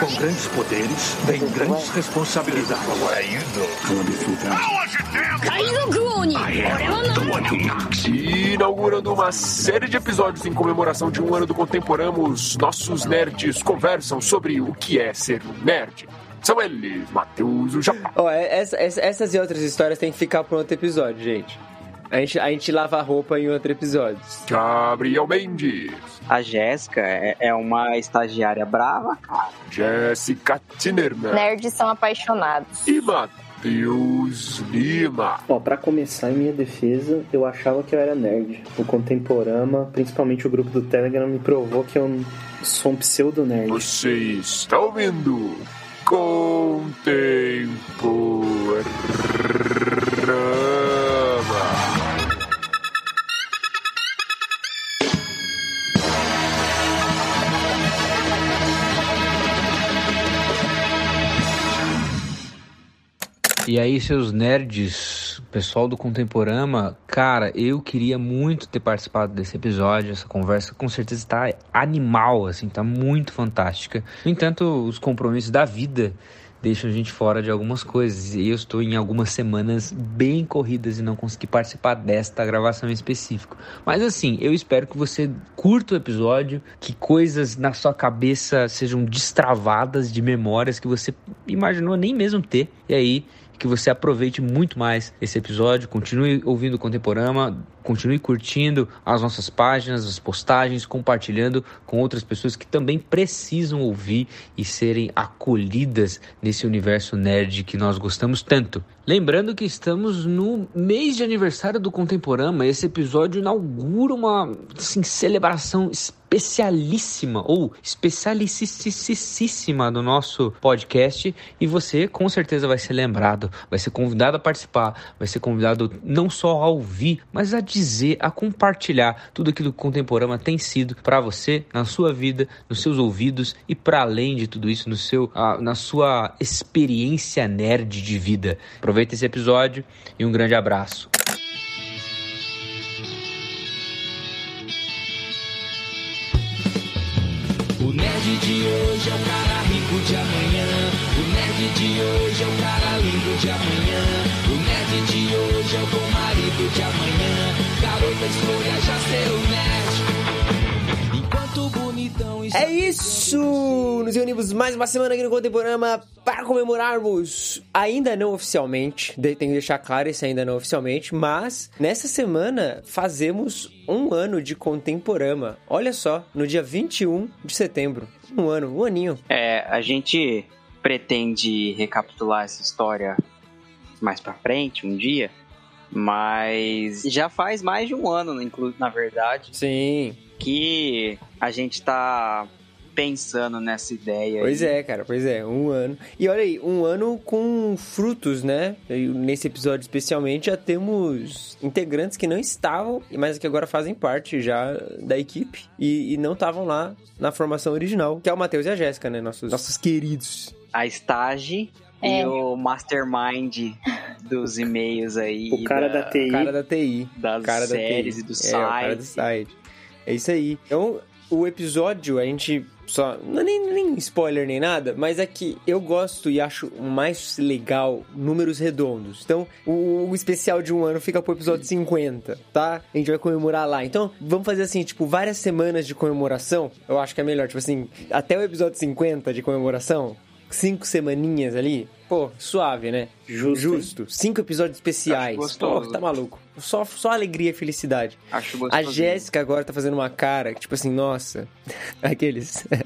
Com grandes poderes, vem grandes responsabilidades. Inaugurando uma série de episódios em comemoração de um ano do Contemporamos, nossos nerds conversam sobre o que é ser nerd. São eles, Matheus, o Japão. Ó, essa- essa- essas e outras histórias tem que ficar para outro episódio, gente. A gente, a gente lava a roupa em outro episódio. Gabriel Mendes, A Jéssica é, é uma estagiária brava, cara. Jessica Tinerman Nerds são apaixonados. e Matheus Lima. Ó, pra começar, em minha defesa, eu achava que eu era nerd. O Contemporama, principalmente o grupo do Telegram, me provou que eu sou um pseudo-nerd. Você está ouvindo Contemporama. E aí, seus nerds, pessoal do Contemporama, cara, eu queria muito ter participado desse episódio. Essa conversa com certeza tá animal, assim, tá muito fantástica. No entanto, os compromissos da vida deixam a gente fora de algumas coisas. E eu estou em algumas semanas bem corridas e não consegui participar desta gravação em específico. Mas assim, eu espero que você curta o episódio, que coisas na sua cabeça sejam destravadas de memórias que você imaginou nem mesmo ter. E aí, que você aproveite muito mais esse episódio, continue ouvindo o Contemporama, continue curtindo as nossas páginas, as postagens, compartilhando com outras pessoas que também precisam ouvir e serem acolhidas nesse universo nerd que nós gostamos tanto. Lembrando que estamos no mês de aniversário do Contemporama, esse episódio inaugura uma assim, celebração especialíssima ou especialicíssima do nosso podcast e você com certeza vai ser lembrado, vai ser convidado a participar, vai ser convidado não só a ouvir, mas a dizer, a compartilhar tudo aquilo que o Contemporama tem sido para você, na sua vida, nos seus ouvidos e para além de tudo isso, no seu, na sua experiência nerd de vida. Aproveita esse episódio e um grande abraço. O nerd de hoje é o cara rico de amanhã. O nerd de hoje é o cara lindo de amanhã. O nerd de hoje é o bom marido de amanhã. Garota escolha já. Enquanto bonitão É isso! Nos reunimos mais uma semana aqui no Contemporama para comemorarmos, ainda não oficialmente, tenho que deixar claro esse ainda não oficialmente, mas nessa semana fazemos um ano de Contemporama. Olha só, no dia 21 de setembro. Um ano, um aninho. É, a gente pretende recapitular essa história mais pra frente, um dia, mas já faz mais de um ano, inclu- na verdade, Sim, que a gente tá pensando nessa ideia. pois aí. é, cara, pois é, um ano. E olha aí, um ano com frutos, né? Nesse episódio especialmente já temos integrantes que não estavam, mas que agora fazem parte já da equipe e, e não estavam lá na formação original, que é o Matheus e a Jéssica, né? Nossos, nossos queridos. A Stage e É. o mastermind dos e-mails aí. O cara da, TI. O cara da TI. das cara da séries TI. e do É, o cara do site. site. É isso aí. Então, o episódio, a gente só. Não é nem, nem spoiler nem nada, mas é que eu gosto e acho mais legal números redondos. Então, o, o especial de um ano fica pro episódio 50, tá? A gente vai comemorar lá. Então, vamos fazer assim, tipo, várias semanas de comemoração. Eu acho que é melhor. Tipo assim, até o episódio 50 de comemoração. Cinco semaninhas ali. Pô, suave, né? Justo. Justo. Cinco episódios especiais. Acho gostoso. Pô, tá maluco. Só, só alegria e felicidade. Acho A gostoso. Jéssica agora tá fazendo uma cara, tipo assim, nossa. Aqueles.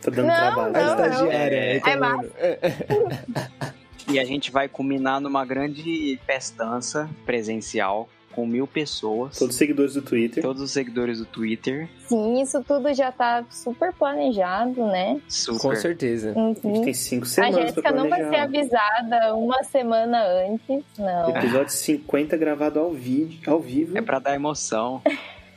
Tá dando Não, trabalho. A não, estagiária. É reclamando. E a gente vai culminar numa grande festança presencial com mil pessoas. Todos os seguidores do Twitter. Todos os seguidores do Twitter. Sim, isso tudo já tá super planejado, né? Super. Com certeza. A gente Uhum. tem cinco A semanas pra Jéssica não vai ser avisada uma semana antes, não. Episódio 50 gravado ao, vídeo, ao vivo. É pra dar emoção.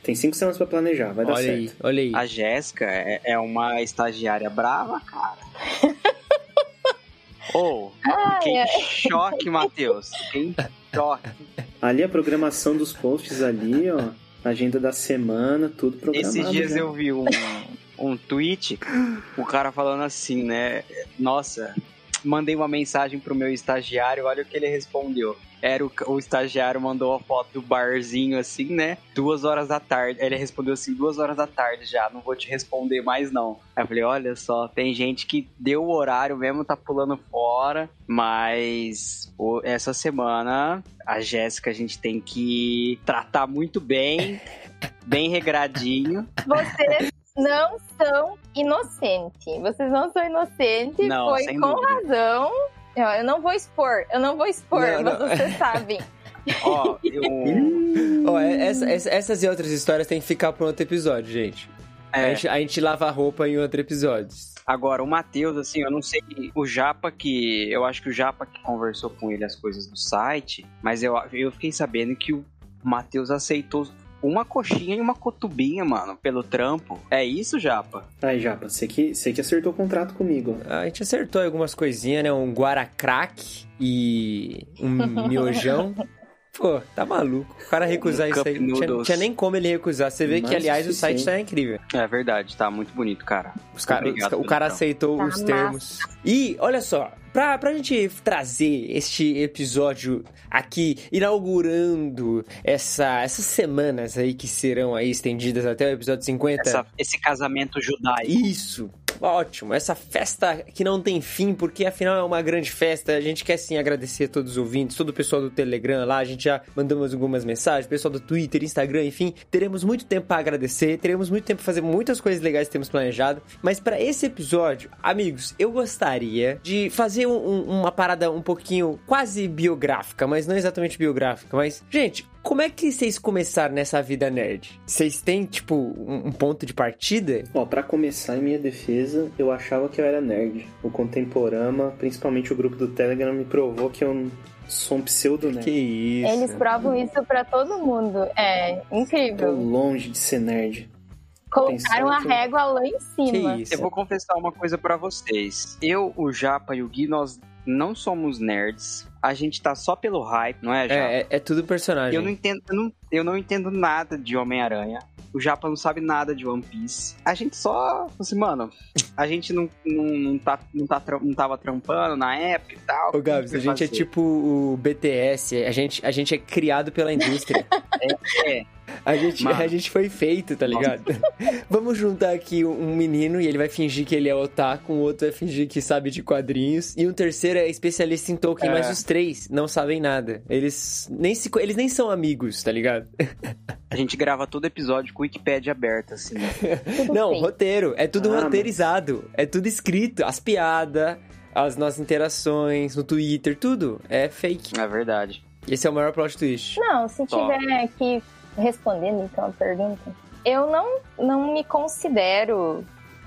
Tem cinco semanas pra planejar, vai dar Olha certo. aí, olha aí. A Jéssica é, é uma estagiária brava, cara. Ô, Ai, que ai. choque, Matheus. Que Ali a programação dos posts ali, ó. Agenda da semana, tudo programado. Esses dias já. eu vi um, um tweet, o cara falando assim, né? Nossa, mandei uma mensagem pro meu estagiário, olha o que ele respondeu. Era o, o estagiário mandou a foto do barzinho assim, né? Duas horas da tarde. Ele respondeu assim, duas horas da tarde já, não vou te responder mais não. Aí eu falei, olha só, tem gente que deu o horário mesmo, tá pulando fora, mas essa semana a Jéssica a gente tem que tratar muito bem, bem regradinho. Vocês não são inocentes. Vocês não são inocentes. Não, Foi com dúvida. razão. Eu eu não vou expor, eu não vou expor, Não, mas não. vocês sabem. Ó, eu... Ó, é- essa- essa- essas e outras histórias tem que ficar para outro episódio, gente. A, É. gente. a gente lava a roupa em outro episódio. Agora, o Matheus, assim, eu não sei o Japa que. Eu acho que o Japa que conversou com ele as coisas do site, mas eu, eu fiquei sabendo que o Matheus aceitou uma coxinha e uma cotubinha, mano, pelo trampo. É isso, Japa? Ai, Japa, você que, você que acertou o contrato comigo. A gente acertou algumas coisinhas, né? Um guaracraque e um miojão. Pô, tá maluco. O cara recusar Um isso aí. Não tinha, tinha nem como ele recusar. Você vê que, Mais aliás, o site tá incrível. É verdade, tá muito bonito, cara. Os cara, Obrigado o cara trampo. aceitou Tá os termos. E, olha só, pra, pra gente trazer este episódio aqui, inaugurando essa, essas semanas aí que serão aí estendidas até o episódio 50. Essa- esse casamento judaico. Isso, ótimo. Essa festa que não tem fim, porque afinal é uma grande festa. A gente quer sim agradecer a todos os ouvintes, todo o pessoal do Telegram lá. A gente já mandamos algumas mensagens, pessoal do Twitter, Instagram, enfim. Teremos muito tempo para agradecer, teremos muito tempo para fazer muitas coisas legais que temos planejado. Mas para esse episódio, amigos, eu gostaria de fazer um- um- uma parada um pouquinho quase biográfica, mas não exatamente biográfica. Mas, gente, como é que vocês começaram nessa vida nerd? Vocês têm, tipo, um, um ponto de partida? Ó, pra começar, em minha defesa, eu achava que eu era nerd. O Contemporama, principalmente o grupo do Telegram, me provou que eu sou um pseudo-nerd. Que isso. Eles provam isso pra todo mundo. É Tô incrível. longe de ser nerd. Colocaram a régua lá em Que cima. isso. Eu vou confessar uma coisa pra vocês. Eu, o Japa e o Gui, nós não somos nerds. A gente tá só pelo hype, não é, Japa? É, é, é tudo personagem. Eu não entendo, eu não, eu não entendo nada de Homem-Aranha. O Japa não sabe nada de One Piece. A gente só, assim, mano, a gente não, não, não, tá, não, tá, não tava trampando na época e tal. Ô, Gabs, a gente é tipo o BTS, a gente, a gente é criado pela indústria. É. A gente, Mano. a gente foi feito, tá ligado? Vamos juntar aqui um menino e ele vai fingir que ele é otaku, um outro vai fingir que sabe de quadrinhos, e um terceiro é especialista em Tolkien, É. mas os três não sabem nada. Eles nem, se, eles nem são amigos, tá ligado? A gente grava todo episódio com o Wikipedia aberta, assim. Tudo Não, feio. roteiro. É tudo Ah, roteirizado. É tudo escrito. As piadas, as nossas interações no Twitter, tudo é fake. É verdade. Esse é o maior plot twist. Não, se Top. tiver aqui respondendo então a pergunta, eu não, não me considero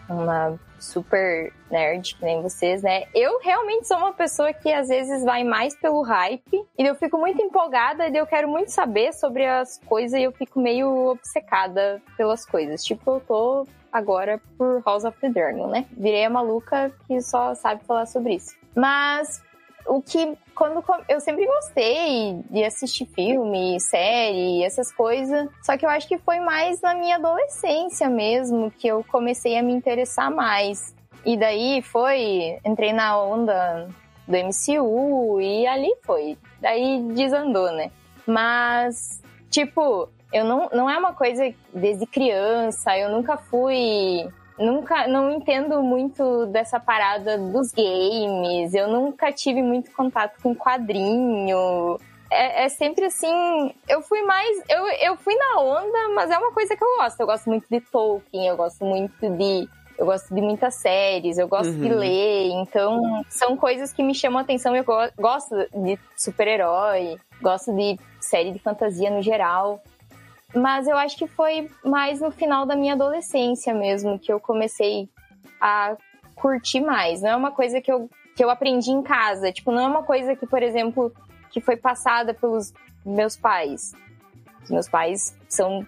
uma super nerd que nem vocês, né? Eu realmente sou uma pessoa que às vezes vai mais pelo hype e eu fico muito empolgada e eu quero muito saber sobre as coisas e eu fico meio obcecada pelas coisas. Tipo, eu tô agora por House of the Dragon, né? Virei a maluca que só sabe falar sobre isso. Mas o que quando eu sempre gostei de assistir filme, série, essas coisas. Só que eu acho que foi mais na minha adolescência mesmo que eu comecei a me interessar mais. E daí foi, entrei na onda do MCU e ali foi. Daí desandou, né? Mas, tipo, eu não, não é uma coisa desde criança, eu nunca fui nunca não entendo muito dessa parada dos games. Eu nunca tive muito contato com quadrinho. É, é sempre assim. Eu fui mais. Eu, eu fui na onda, mas é uma coisa que eu gosto. Eu gosto muito de Tolkien, eu gosto muito de. Eu gosto de muitas séries, eu gosto de Uhum. ler, então são coisas que me chamam a atenção. Eu go- gosto de super-herói, gosto de série de fantasia no geral. Mas eu acho que foi mais no final da minha adolescência mesmo que eu comecei a curtir mais. Não é uma coisa que eu, que eu aprendi em casa. Tipo, não é uma coisa que, por exemplo, que foi passada pelos meus pais. Os meus pais são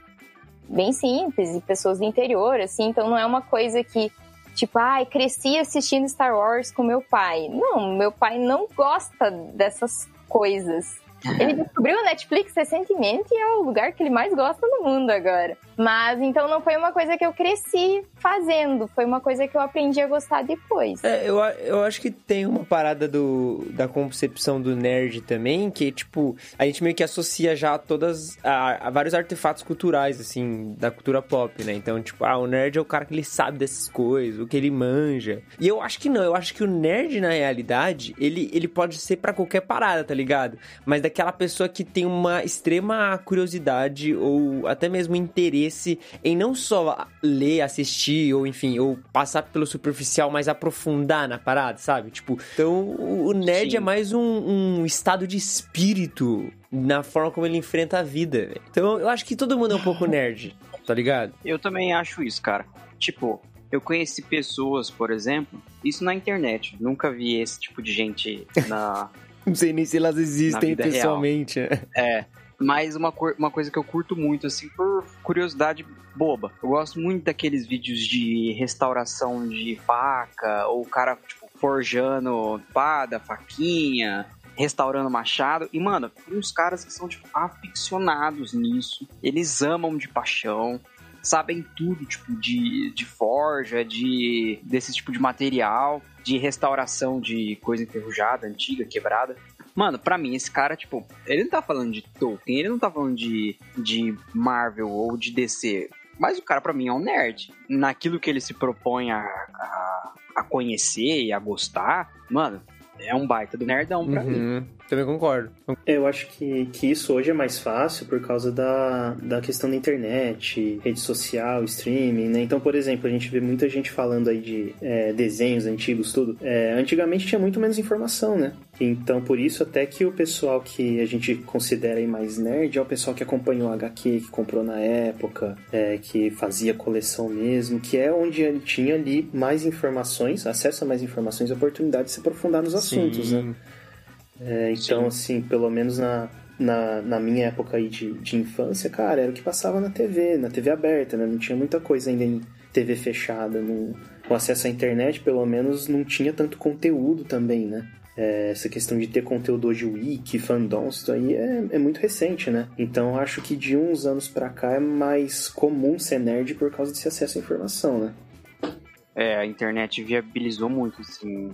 bem simples e pessoas do interior, assim, então não é uma coisa que, tipo, ai, cresci assistindo Star Wars com meu pai. Não, meu pai não gosta dessas coisas. Ele descobriu o Netflix recentemente e é o lugar que ele mais gosta no mundo agora. Mas então não foi uma coisa que eu cresci fazendo, foi uma coisa que eu aprendi a gostar depois. É, eu, eu acho que tem uma parada do, da concepção do nerd também, que, tipo, a gente meio que associa já a todas, a, a vários artefatos culturais, assim, da cultura pop, né? Então, tipo, ah, o nerd é o cara que ele sabe dessas coisas, o que ele manja. E eu acho que não, eu acho que o nerd, na realidade, ele, ele pode ser pra qualquer parada, tá ligado? Mas daquela pessoa que tem uma extrema curiosidade ou até mesmo interesse em não só ler, assistir, ou enfim, ou passar pelo superficial, mas aprofundar na parada, sabe? Tipo, então o nerd Sim. é mais um, um estado de espírito na forma como ele enfrenta a vida. velho. Então eu acho que todo mundo é um pouco nerd, tá ligado? Eu também acho isso, cara. Tipo, eu conheci pessoas, por exemplo, isso na internet. Nunca vi esse tipo de gente na. Não sei nem se elas existem vida real. pessoalmente. é. Mas uma, uma coisa que eu curto muito, assim, por curiosidade boba. Eu gosto muito daqueles vídeos de restauração de faca, ou o cara, tipo, forjando espada, faquinha, restaurando machado. E, mano, tem uns caras que são, tipo, aficionados nisso. Eles amam de paixão. Sabem tudo, tipo, de, de forja, de desse tipo de material, de restauração de coisa enferrujada, antiga, quebrada. Mano, pra mim, esse cara, tipo, ele não tá falando de Tolkien, ele não tá falando de, de Marvel ou de DC. Mas o cara, pra mim, é um nerd. Naquilo que ele se propõe a, a, a conhecer e a gostar, mano, é um baita do nerdão pra mim. Também concordo. Eu acho que, que isso hoje é mais fácil por causa da, da questão da internet, rede social, streaming, né? Então, por exemplo, a gente vê muita gente falando aí de é, desenhos antigos, tudo. É, antigamente tinha muito menos informação, né? Então, por isso, até que o pessoal que a gente considera aí mais nerd é o pessoal que acompanhou a HQ, que comprou na época, é, que fazia coleção mesmo, que é onde ele tinha ali mais informações, acesso a mais informações e oportunidade de se aprofundar nos assuntos, né? É, então, assim, pelo menos na, na, na minha época aí de, de infância, cara, era o que passava na TV, na TV aberta, né? Não tinha muita coisa ainda em TV fechada. Não, com acesso à internet, pelo menos, não tinha tanto conteúdo também, né? É, essa questão de ter conteúdo hoje, wiki, fandoms, isso aí é, é muito recente, né? Então, acho que de uns anos pra cá é mais comum ser nerd por causa desse acesso à informação, né? É, a internet viabilizou muito, assim,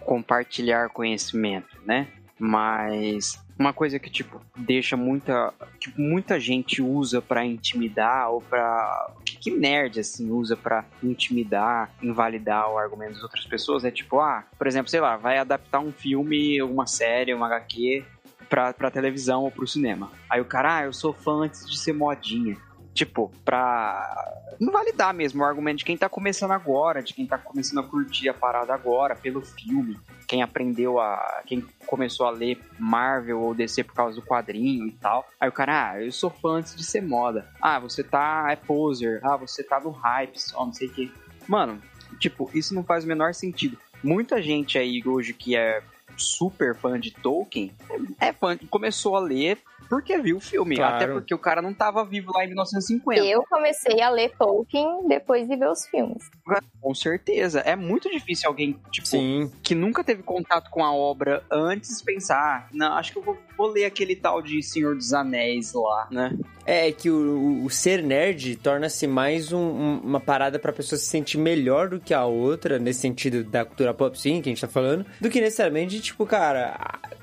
compartilhar conhecimento, né? Mas uma coisa que, tipo, deixa muita. Tipo, muita gente usa pra intimidar ou pra. Que, nerd, assim, usa pra intimidar, invalidar o argumento das outras pessoas é tipo, ah, por exemplo, sei lá, vai adaptar um filme, uma série, uma HQ pra televisão ou pro cinema. Aí o cara, ah, eu sou fã antes de ser modinha. Tipo, pra invalidar mesmo o argumento de quem tá começando agora, de quem tá começando a curtir a parada agora, pelo filme. Quem aprendeu a. Quem começou a ler Marvel ou DC por causa do quadrinho e tal. Aí o cara, ah, eu sou fã antes de ser moda. Ah, você tá. é poser. Ah, você tá no hype só, não sei o quê. Mano, tipo, isso não faz o menor sentido. Muita gente aí hoje que é super fã de Tolkien é fã, começou a ler porque viu o filme. Claro. Até porque o cara não tava vivo lá em 1950. Eu comecei a ler Tolkien depois de ver os filmes. Com certeza. É muito difícil alguém, tipo, Sim. que nunca teve contato com a obra antes pensar, não, acho que eu vou, vou ler aquele tal de Senhor dos Anéis lá, né? É que o, o ser nerd torna-se mais um- um- uma parada pra pessoa se sentir melhor do que a outra, nesse sentido da cultura pop, sim, que a gente tá falando, do que necessariamente, tipo, cara,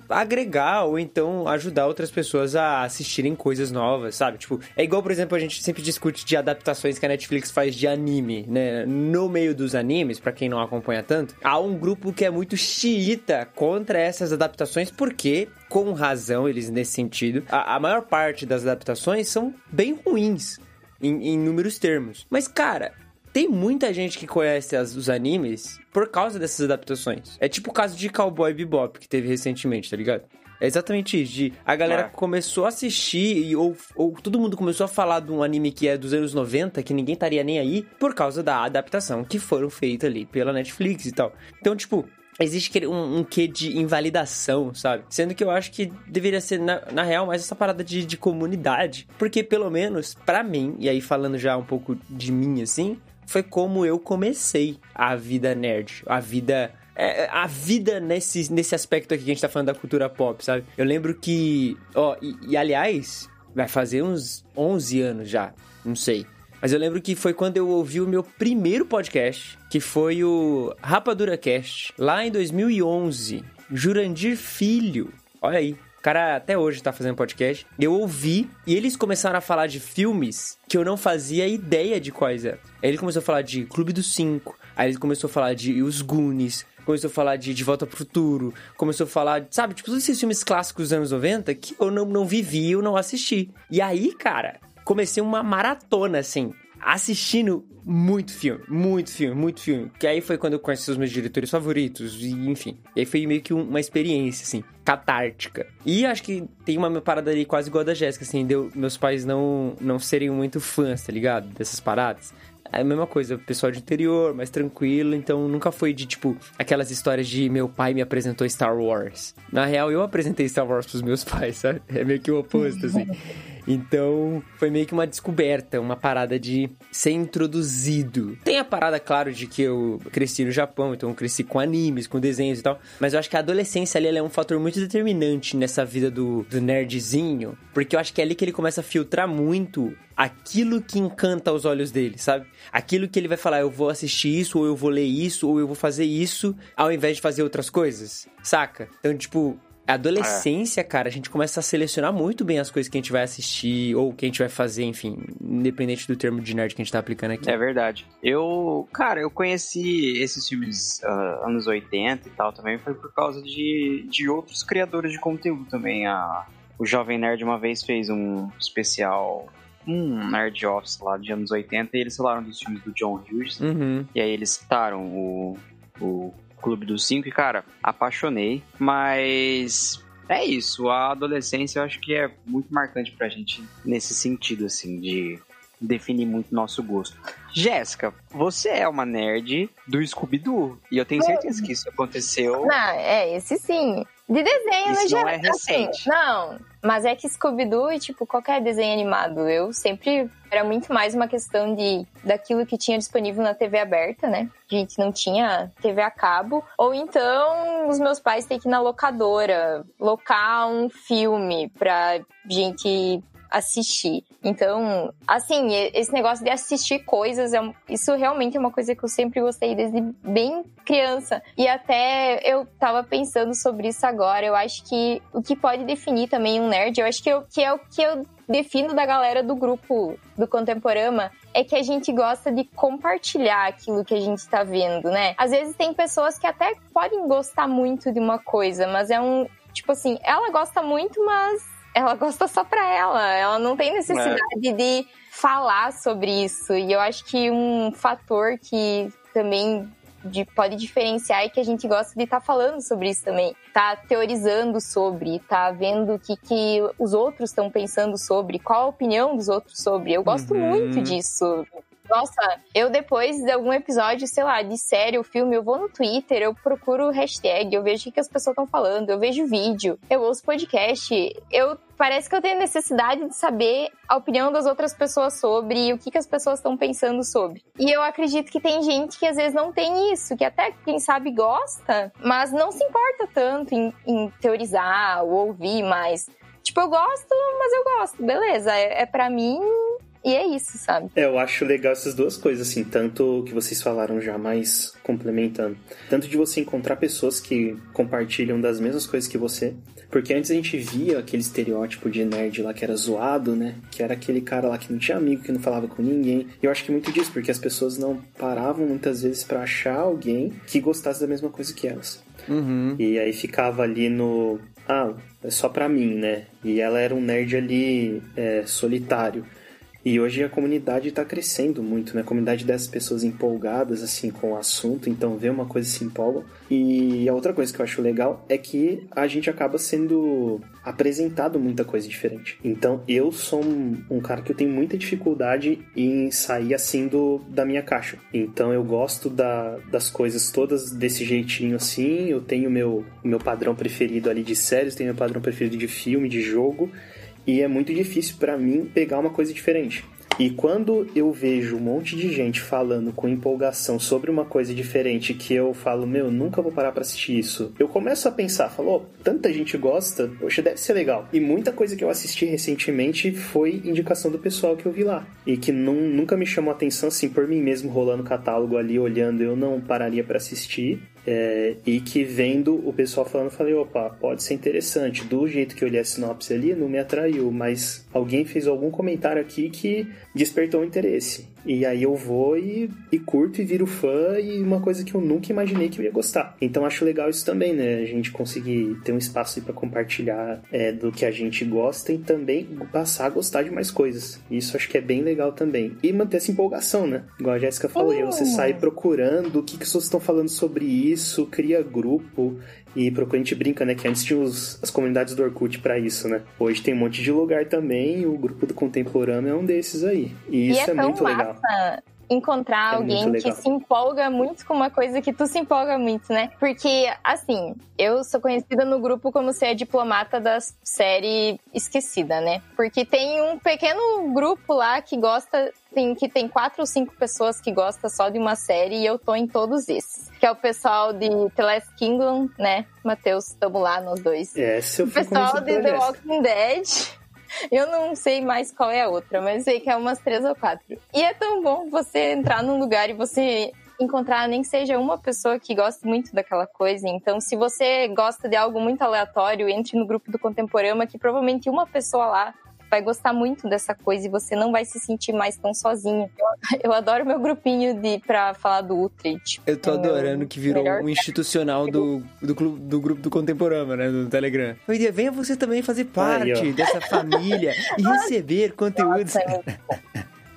agregar ou então ajudar outras pessoas a assistirem coisas novas, sabe? Tipo, é igual, por exemplo, a gente sempre discute de adaptações que a Netflix faz de anime, né? No meio dos animes, pra quem não acompanha tanto, há um grupo que é muito xiita contra essas adaptações, porque, com razão, eles nesse sentido, a, a maior parte das adaptações são bem ruins em, em inúmeros termos. Mas, cara, tem muita gente que conhece as- os animes por causa dessas adaptações. É tipo o caso de Cowboy Bebop que teve recentemente, tá ligado? É exatamente isso. De a galera É. começou a assistir e, ou, ou todo mundo começou a falar de um anime que é dos anos 90, que ninguém estaria nem aí, por causa da adaptação que foram feitas ali pela Netflix e tal. Então, tipo, Existe um, um quê de invalidação, sabe? Sendo que eu acho que deveria ser, na, na real, mais essa parada de, de comunidade. Porque, pelo menos, pra mim, e aí falando já um pouco de mim, assim, foi como eu comecei a vida nerd. A vida é, a vida nesse, nesse aspecto aqui que a gente tá falando da cultura pop, sabe? Eu lembro que, ó, e, e aliás, vai fazer uns 11 anos já, não sei. Mas eu lembro que foi quando eu ouvi o meu primeiro podcast, que foi o Rapadura Cast, lá em 2011. Jurandir Filho, olha aí. Cara até hoje tá fazendo podcast. Eu ouvi e eles começaram a falar de filmes que eu não fazia ideia de quais eram. Aí ele começou a falar de Clube dos Cinco, aí ele começou a falar de Os Goonies, começou a falar de De Volta pro Futuro, começou a falar, sabe, tipo, todos esses filmes clássicos dos anos 90 que eu não, não vivi, eu não assisti. E aí, cara, comecei uma maratona, assim, assistindo muito filme, muito filme, muito filme. Que aí foi quando eu conheci os meus diretores favoritos, e enfim. E aí foi meio que uma experiência, assim, catártica. E acho que tem uma parada ali quase igual a da Jéssica, assim, deu meus pais não, não serem muito fãs, tá ligado? Dessas paradas. É a mesma coisa, pessoal de interior, mais tranquilo, então nunca foi de tipo aquelas histórias de meu pai me apresentou Star Wars. Na real, eu apresentei Star Wars pros meus pais, sabe? É meio que o oposto, assim. Então, foi meio que uma descoberta, uma parada de ser introduzido. Tem a parada, claro, de que eu cresci no Japão, então eu cresci com animes, com desenhos e tal. Mas eu acho que a adolescência ali é um fator muito determinante nessa vida do, do nerdzinho. Porque eu acho que é ali que ele começa a filtrar muito aquilo que encanta os olhos dele, sabe? Aquilo que ele vai falar, eu vou assistir isso, ou eu vou ler isso, ou eu vou fazer isso, ao invés de fazer outras coisas, saca? Então, tipo, adolescência, é. cara, a gente começa a selecionar muito bem as coisas que a gente vai assistir ou que a gente vai fazer, enfim, independente do termo de nerd que a gente tá aplicando aqui. É verdade. Eu, cara, eu conheci esses filmes uh, anos 80 e tal também, foi por causa de, de outros criadores de conteúdo também. A, o Jovem Nerd uma vez fez um especial um Nerd Office lá de anos 80 e eles falaram dos filmes do John Hughes. Uhum. E aí eles citaram o, o Clube dos Cinco e, cara, apaixonei. Mas é isso, a adolescência eu acho que é muito marcante pra gente nesse sentido, assim, de definir muito nosso gosto. Jéssica, você é uma nerd do Scooby-Doo. E eu tenho certeza que isso aconteceu. Não, é, esse sim. De desenho, Isso no geral. não é recente. Assim, não, mas é que Scooby-Doo e, tipo, qualquer desenho animado, eu sempre... Era muito mais uma questão de daquilo que tinha disponível na TV aberta, né? A gente não tinha TV a cabo. Ou então, os meus pais têm que ir na locadora, locar um filme pra gente assistir. Então, assim, esse negócio de assistir coisas, é, isso realmente é uma coisa que eu sempre gostei desde bem criança. E até eu tava pensando sobre isso agora. Eu acho que o que pode definir também um nerd, eu acho que, eu, que é o que eu defino da galera do grupo do Contemporama é que a gente gosta de compartilhar aquilo que a gente tá vendo, né? Às vezes tem pessoas que até podem gostar muito de uma coisa, mas é um. Tipo assim, ela gosta muito, mas ela gosta só pra ela. Ela não tem necessidade é. de falar sobre isso. E eu acho que um fator que também de, pode diferenciar é que a gente gosta de estar tá falando sobre isso também. Tá teorizando sobre, tá vendo o que, que os outros estão pensando sobre, qual a opinião dos outros sobre. Eu gosto uhum. muito disso. Nossa, eu depois de algum episódio, sei lá, de série ou filme, eu vou no Twitter, eu procuro hashtag, eu vejo o que as pessoas estão falando, eu vejo vídeo, eu ouço podcast, eu parece que eu tenho necessidade de saber a opinião das outras pessoas sobre o que, que as pessoas estão pensando sobre. E eu acredito que tem gente que às vezes não tem isso, que até quem sabe gosta, mas não se importa tanto em, em teorizar ou ouvir mais. Tipo, eu gosto, mas eu gosto, beleza. É, é para mim, e é isso, sabe? É, eu acho legal essas duas coisas, assim, tanto que vocês falaram já, mais complementando. Tanto de você encontrar pessoas que compartilham das mesmas coisas que você. Porque antes a gente via aquele estereótipo de nerd lá que era zoado, né? Que era aquele cara lá que não tinha amigo, que não falava com ninguém. E eu acho que muito disso, porque as pessoas não paravam muitas vezes para achar alguém que gostasse da mesma coisa que elas. Uhum. E aí ficava ali no. Ah, é só pra mim, né? E ela era um nerd ali é, solitário. E hoje a comunidade está crescendo muito, né? A comunidade dessas pessoas empolgadas, assim, com o assunto, então vê uma coisa e se empolgam. E a outra coisa que eu acho legal é que a gente acaba sendo apresentado muita coisa diferente. Então eu sou um, um cara que eu tenho muita dificuldade em sair assim do, da minha caixa. Então eu gosto da, das coisas todas desse jeitinho assim. Eu tenho meu, meu padrão preferido ali de séries, tenho meu padrão preferido de filme, de jogo e é muito difícil para mim pegar uma coisa diferente. E quando eu vejo um monte de gente falando com empolgação sobre uma coisa diferente que eu falo, meu, nunca vou parar pra assistir isso, eu começo a pensar, falou, oh, tanta gente gosta, poxa, deve ser legal. E muita coisa que eu assisti recentemente foi indicação do pessoal que eu vi lá. E que não, nunca me chamou atenção, assim, por mim mesmo rolando catálogo ali, olhando, eu não pararia para assistir. É, e que vendo o pessoal falando, falei, opa, pode ser interessante. Do jeito que eu li a sinopse ali, não me atraiu, mas alguém fez algum comentário aqui que despertou interesse. E aí eu vou e, e curto e viro fã e uma coisa que eu nunca imaginei que eu ia gostar. Então acho legal isso também, né? A gente conseguir ter um espaço para compartilhar é, do que a gente gosta e também passar a gostar de mais coisas. Isso acho que é bem legal também. E manter essa empolgação, né? Igual a Jéssica falou, oh. você sai procurando o que, que vocês estão falando sobre isso, cria grupo. E procura, a gente brinca, né? Que antes tinha os, as comunidades do Orkut para isso, né? Hoje tem um monte de lugar também, e o grupo do Contemporâneo é um desses aí. E isso e é, é muito massa. legal encontrar é alguém que se empolga muito com uma coisa que tu se empolga muito, né? Porque, assim, eu sou conhecida no grupo como ser a diplomata da série Esquecida, né? Porque tem um pequeno grupo lá que gosta tem, que tem quatro ou cinco pessoas que gostam só de uma série e eu tô em todos esses. Que é o pessoal de The Last Kingdom, né? Matheus, tamo lá nós dois. É, se eu o pessoal de The Walking Dead. Eu não sei mais qual é a outra, mas sei que é umas três ou quatro. E é tão bom você entrar num lugar e você encontrar nem seja uma pessoa que gosta muito daquela coisa. Então, se você gosta de algo muito aleatório, entre no grupo do Contemporâneo, que provavelmente uma pessoa lá vai gostar muito dessa coisa e você não vai se sentir mais tão sozinho. Eu, eu adoro meu grupinho de para falar do Utrecht. Eu tô é adorando que virou um institucional do, do, clube, do grupo do Contemporâneo, né, do Telegram. Oi, venha você também fazer parte Ai, dessa família e receber conteúdos. Nossa,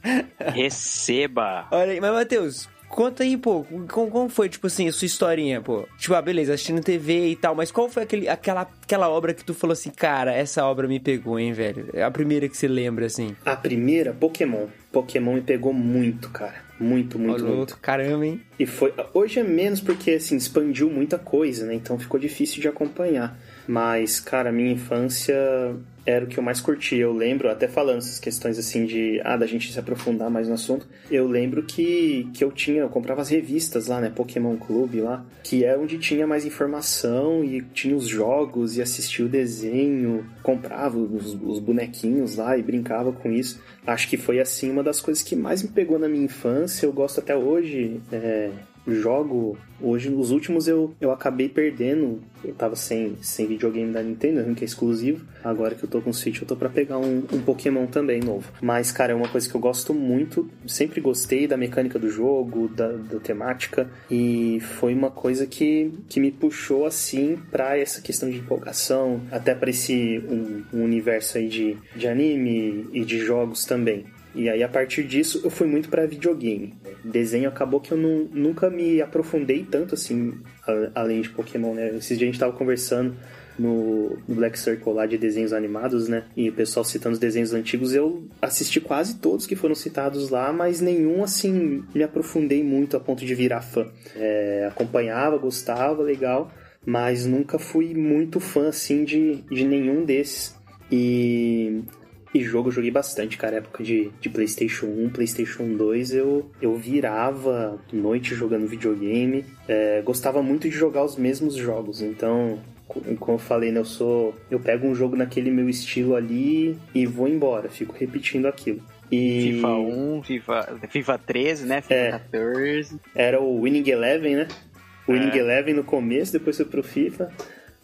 é Receba! Olha aí, mas Matheus, Conta aí, pô, como, como, foi, tipo assim, a sua historinha, pô? Tipo, ah, beleza, assistindo TV e tal, mas qual foi aquele, aquela, aquela obra que tu falou assim, cara, essa obra me pegou, hein, velho? É a primeira que você lembra, assim. A primeira, Pokémon. Pokémon me pegou muito, cara. Muito, muito, oh, muito. Caramba, hein? E foi. Hoje é menos porque, assim, expandiu muita coisa, né? Então ficou difícil de acompanhar. Mas, cara, minha infância era o que eu mais curti. Eu lembro, até falando essas questões assim de ah, da gente se aprofundar mais no assunto, eu lembro que, que eu tinha, eu comprava as revistas lá, né, Pokémon Clube lá, que é onde tinha mais informação e tinha os jogos e assistia o desenho, comprava os, os bonequinhos lá e brincava com isso. Acho que foi assim uma das coisas que mais me pegou na minha infância. Eu gosto até hoje. É, jogo. Hoje, nos últimos eu, eu acabei perdendo. Eu tava sem, sem videogame da Nintendo, que é exclusivo. Agora que eu tô com o Switch, eu tô pra pegar um, um Pokémon também novo. Mas, cara, é uma coisa que eu gosto muito. Sempre gostei da mecânica do jogo, da, da temática. E foi uma coisa que, que me puxou assim pra essa questão de empolgação, até pra esse um, um universo aí de, de anime e de jogos também. E aí, a partir disso, eu fui muito para videogame. Desenho acabou que eu não, nunca me aprofundei tanto assim, além de Pokémon, né? Esses dias a gente tava conversando no, no, Black Circle lá de desenhos animados, né? E o pessoal citando os desenhos antigos, eu assisti quase todos que foram citados lá, mas nenhum, assim, me aprofundei muito a ponto de virar fã. É, acompanhava, gostava, legal, mas nunca fui muito fã, assim, de, de nenhum desses. E e jogo eu joguei bastante, cara. Época de, de PlayStation 1, PlayStation 2, eu, eu virava noite jogando videogame. É, gostava muito de jogar os mesmos jogos, então. Como eu falei, né, eu sou. Eu pego um jogo naquele meu estilo ali e vou embora, fico repetindo aquilo. E... FIFA 1, FIFA, FIFA 13, né? FIFA é, 14. Era o Winning Eleven, né? O Winning é. Eleven no começo, depois foi pro FIFA.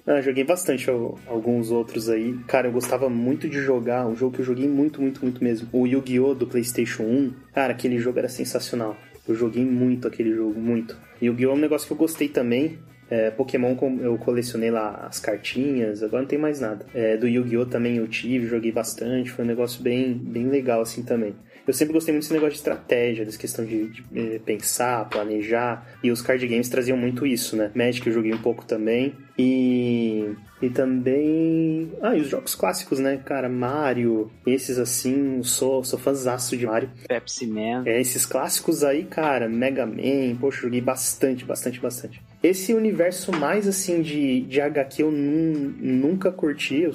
Ah, joguei bastante alguns outros aí. Cara, eu gostava muito de jogar, um jogo que eu joguei muito, muito, muito mesmo. O Yu-Gi-Oh! do PlayStation 1. Cara, aquele jogo era sensacional. Eu joguei muito aquele jogo, muito. Yu-Gi-Oh! é um negócio que eu gostei também. É, Pokémon eu colecionei lá as cartinhas, agora não tem mais nada. É, do Yu-Gi-Oh! também eu tive, joguei bastante, foi um negócio bem, bem legal assim também. Eu sempre gostei muito desse negócio de estratégia, dessa questão de, de, de, pensar, planejar, e os card games traziam muito isso, né? Magic eu joguei um pouco também, e, e também. Ah, e os jogos clássicos, né, cara? Mario, esses assim, sou, sou fãzaço de Mario. Pepsi Man. É, esses clássicos aí, cara, Mega Man, poxa, joguei bastante, bastante, bastante. Esse universo mais assim de, de HQ eu nunca curti, eu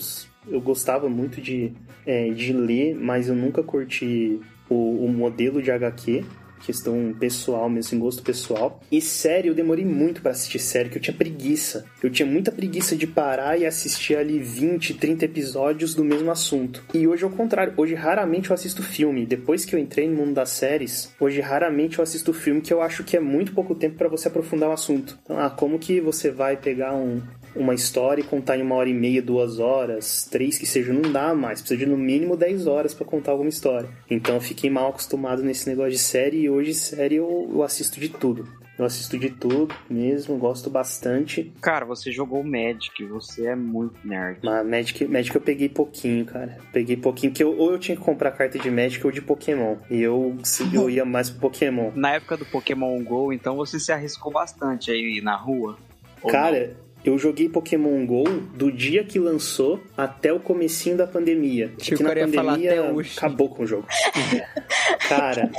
eu gostava muito de, é, de ler, mas eu nunca curti o, o modelo de HQ questão pessoal mesmo, assim, gosto pessoal. E série, eu demorei muito para assistir série, que eu tinha preguiça. Eu tinha muita preguiça de parar e assistir ali 20, 30 episódios do mesmo assunto. E hoje é o contrário, hoje raramente eu assisto filme. Depois que eu entrei no mundo das séries, hoje raramente eu assisto filme que eu acho que é muito pouco tempo para você aprofundar o assunto. Então, ah, como que você vai pegar um, uma história e contar em uma hora e meia, duas horas, três que seja, não dá mais. Precisa de no mínimo 10 horas para contar alguma história. Então eu fiquei mal acostumado nesse negócio de série e hoje série eu, eu assisto de tudo. Eu assisto de tudo mesmo, gosto bastante. Cara, você jogou Magic, você é muito nerd. Mas Magic, Magic eu peguei pouquinho, cara. Peguei pouquinho, porque eu, ou eu tinha que comprar carta de Magic ou de Pokémon. E eu, eu ia mais pro Pokémon. Na época do Pokémon GO, então você se arriscou bastante aí na rua? Cara, eu joguei Pokémon GO do dia que lançou até o comecinho da pandemia. Achei que que na o pandemia até hoje. acabou com o jogo. cara,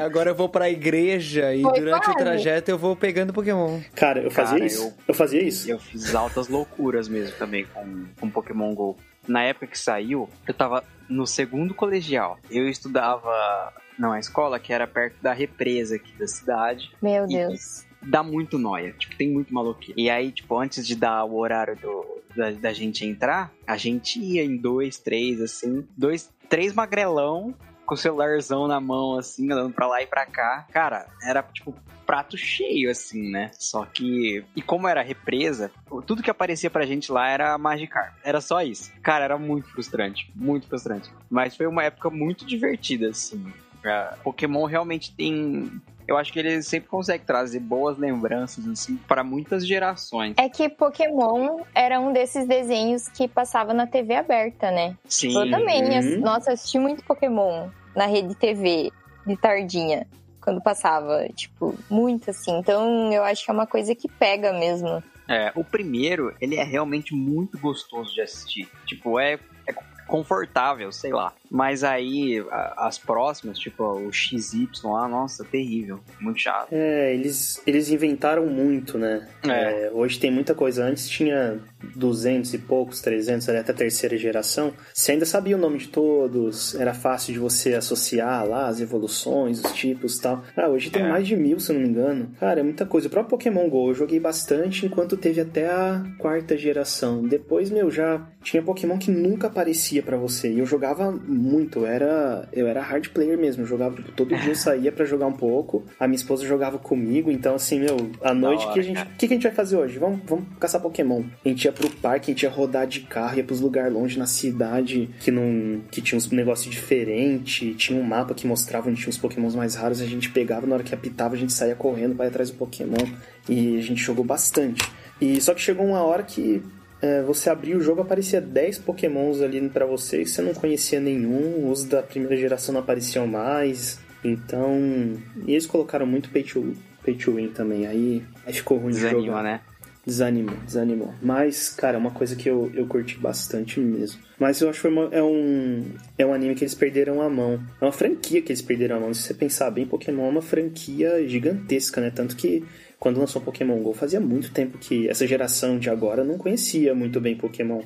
Agora eu vou pra igreja e Foi durante o quase. trajeto eu vou pegando Pokémon. cara, eu fazia Cara, isso. eu- Eu... fazia isso. Eu fiz altas loucuras mesmo também com, com Pokémon GO. Na época que saiu, eu tava no segundo colegial. Eu estudava numa escola que era perto da represa aqui da cidade. Meu E- Deus. Dá muito noia, tipo, tem muito maluquinho. E aí, tipo, antes de dar o horário do, da, da gente entrar, a gente ia em dois, três, assim, dois, três magrelão com o celularzão na mão, assim, andando pra lá e pra cá. Cara, era, tipo, prato cheio, assim, né? Só que. E como era represa, tudo que aparecia pra gente lá era Magikarp. Era só isso. Cara, era muito frustrante. Muito frustrante. Mas foi uma época muito divertida, assim. Ah, Pokémon realmente tem. Eu acho que ele sempre consegue trazer boas lembranças, assim, para muitas gerações. É que Pokémon era um desses desenhos que passava na TV aberta, né? Sim. Eu também. Uhum. Nossa, eu assisti muito Pokémon na rede TV de tardinha. Quando passava, tipo, muito assim. Então eu acho que é uma coisa que pega mesmo. É, o primeiro, ele é realmente muito gostoso de assistir. Tipo, é, é confortável, sei lá. Mas aí, a- as próximas, tipo, o XY lá, nossa, terrível. Muito chato. É, eles, eles inventaram muito, né? É. É, hoje tem muita coisa. Antes tinha 200 e poucos, 300, ali até a terceira geração. Você ainda sabia o nome de todos, era fácil de você associar lá as evoluções, os tipos e tal. Ah, hoje tem É. mais de mil, se eu não me engano. Cara, é muita coisa. O próprio Pokémon GO eu joguei bastante enquanto teve até a quarta geração. Depois, meu, já tinha Pokémon que nunca aparecia pra você. E eu jogava muito. Eu era, eu era hard player mesmo. Eu jogava, tipo, todo dia eu saía pra jogar um pouco. A minha esposa jogava comigo. Então, assim, meu, à noite, que a gente, que, que a gente vai fazer hoje? Vamos, vamos caçar Pokémon. A gente ia pro parque, a gente ia rodar de carro, ia pros lugares longe na cidade que não. que tinha uns negócios diferentes. Tinha um mapa que mostrava onde tinha os Pokémons mais raros. A gente pegava, na hora que apitava, a gente saía correndo para atrás do Pokémon. E a gente jogou bastante. E só que chegou uma hora que é, você abria o jogo, aparecia 10 pokémons ali pra você e você não conhecia nenhum. Os da primeira geração não apareciam mais. Então. E eles colocaram muito pay to, pay to win também. Aí, aí ficou ruim de Desanima, jogar. né? Desanimou, desanimou. Mas, cara, é uma coisa que eu, eu curti bastante mesmo. Mas eu acho que uma- é, um, é um anime que eles perderam a mão. É uma franquia que eles perderam a mão. Se você pensar bem, Pokémon é uma franquia gigantesca, né? Tanto que quando lançou Pokémon GO, fazia muito tempo que essa geração de agora não conhecia muito bem Pokémon.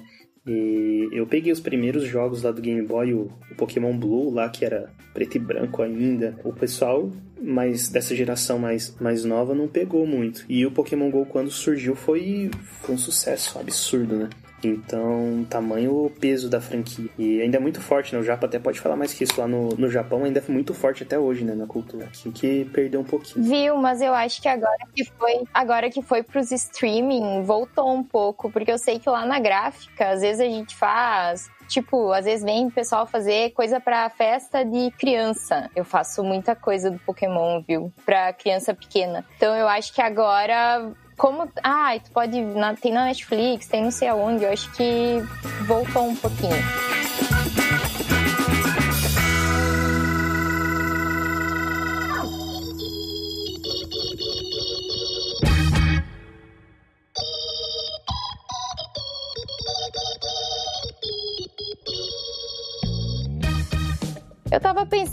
E eu peguei os primeiros jogos lá do Game Boy, o, o Pokémon Blue lá, que era preto e branco ainda. O pessoal mais dessa geração mais, mais nova não pegou muito. E o Pokémon GO, quando surgiu, foi, foi um sucesso absurdo, né? Então, tamanho o peso da franquia. E ainda é muito forte, né? O Japa até pode falar mais que isso lá no, no Japão, ainda é muito forte até hoje, né? Na cultura. Aqui que perdeu um pouquinho. Viu, mas eu acho que agora que foi, agora que foi pros streaming, voltou um pouco, porque eu sei que lá na gráfica, às vezes a gente faz Tipo, às vezes vem o pessoal fazer coisa pra festa de criança. Eu faço muita coisa do Pokémon, viu? Pra criança pequena. Então eu acho que agora. Como. Ah, tu pode. na- tem na Netflix, tem não sei aonde. Eu acho que voltou um pouquinho.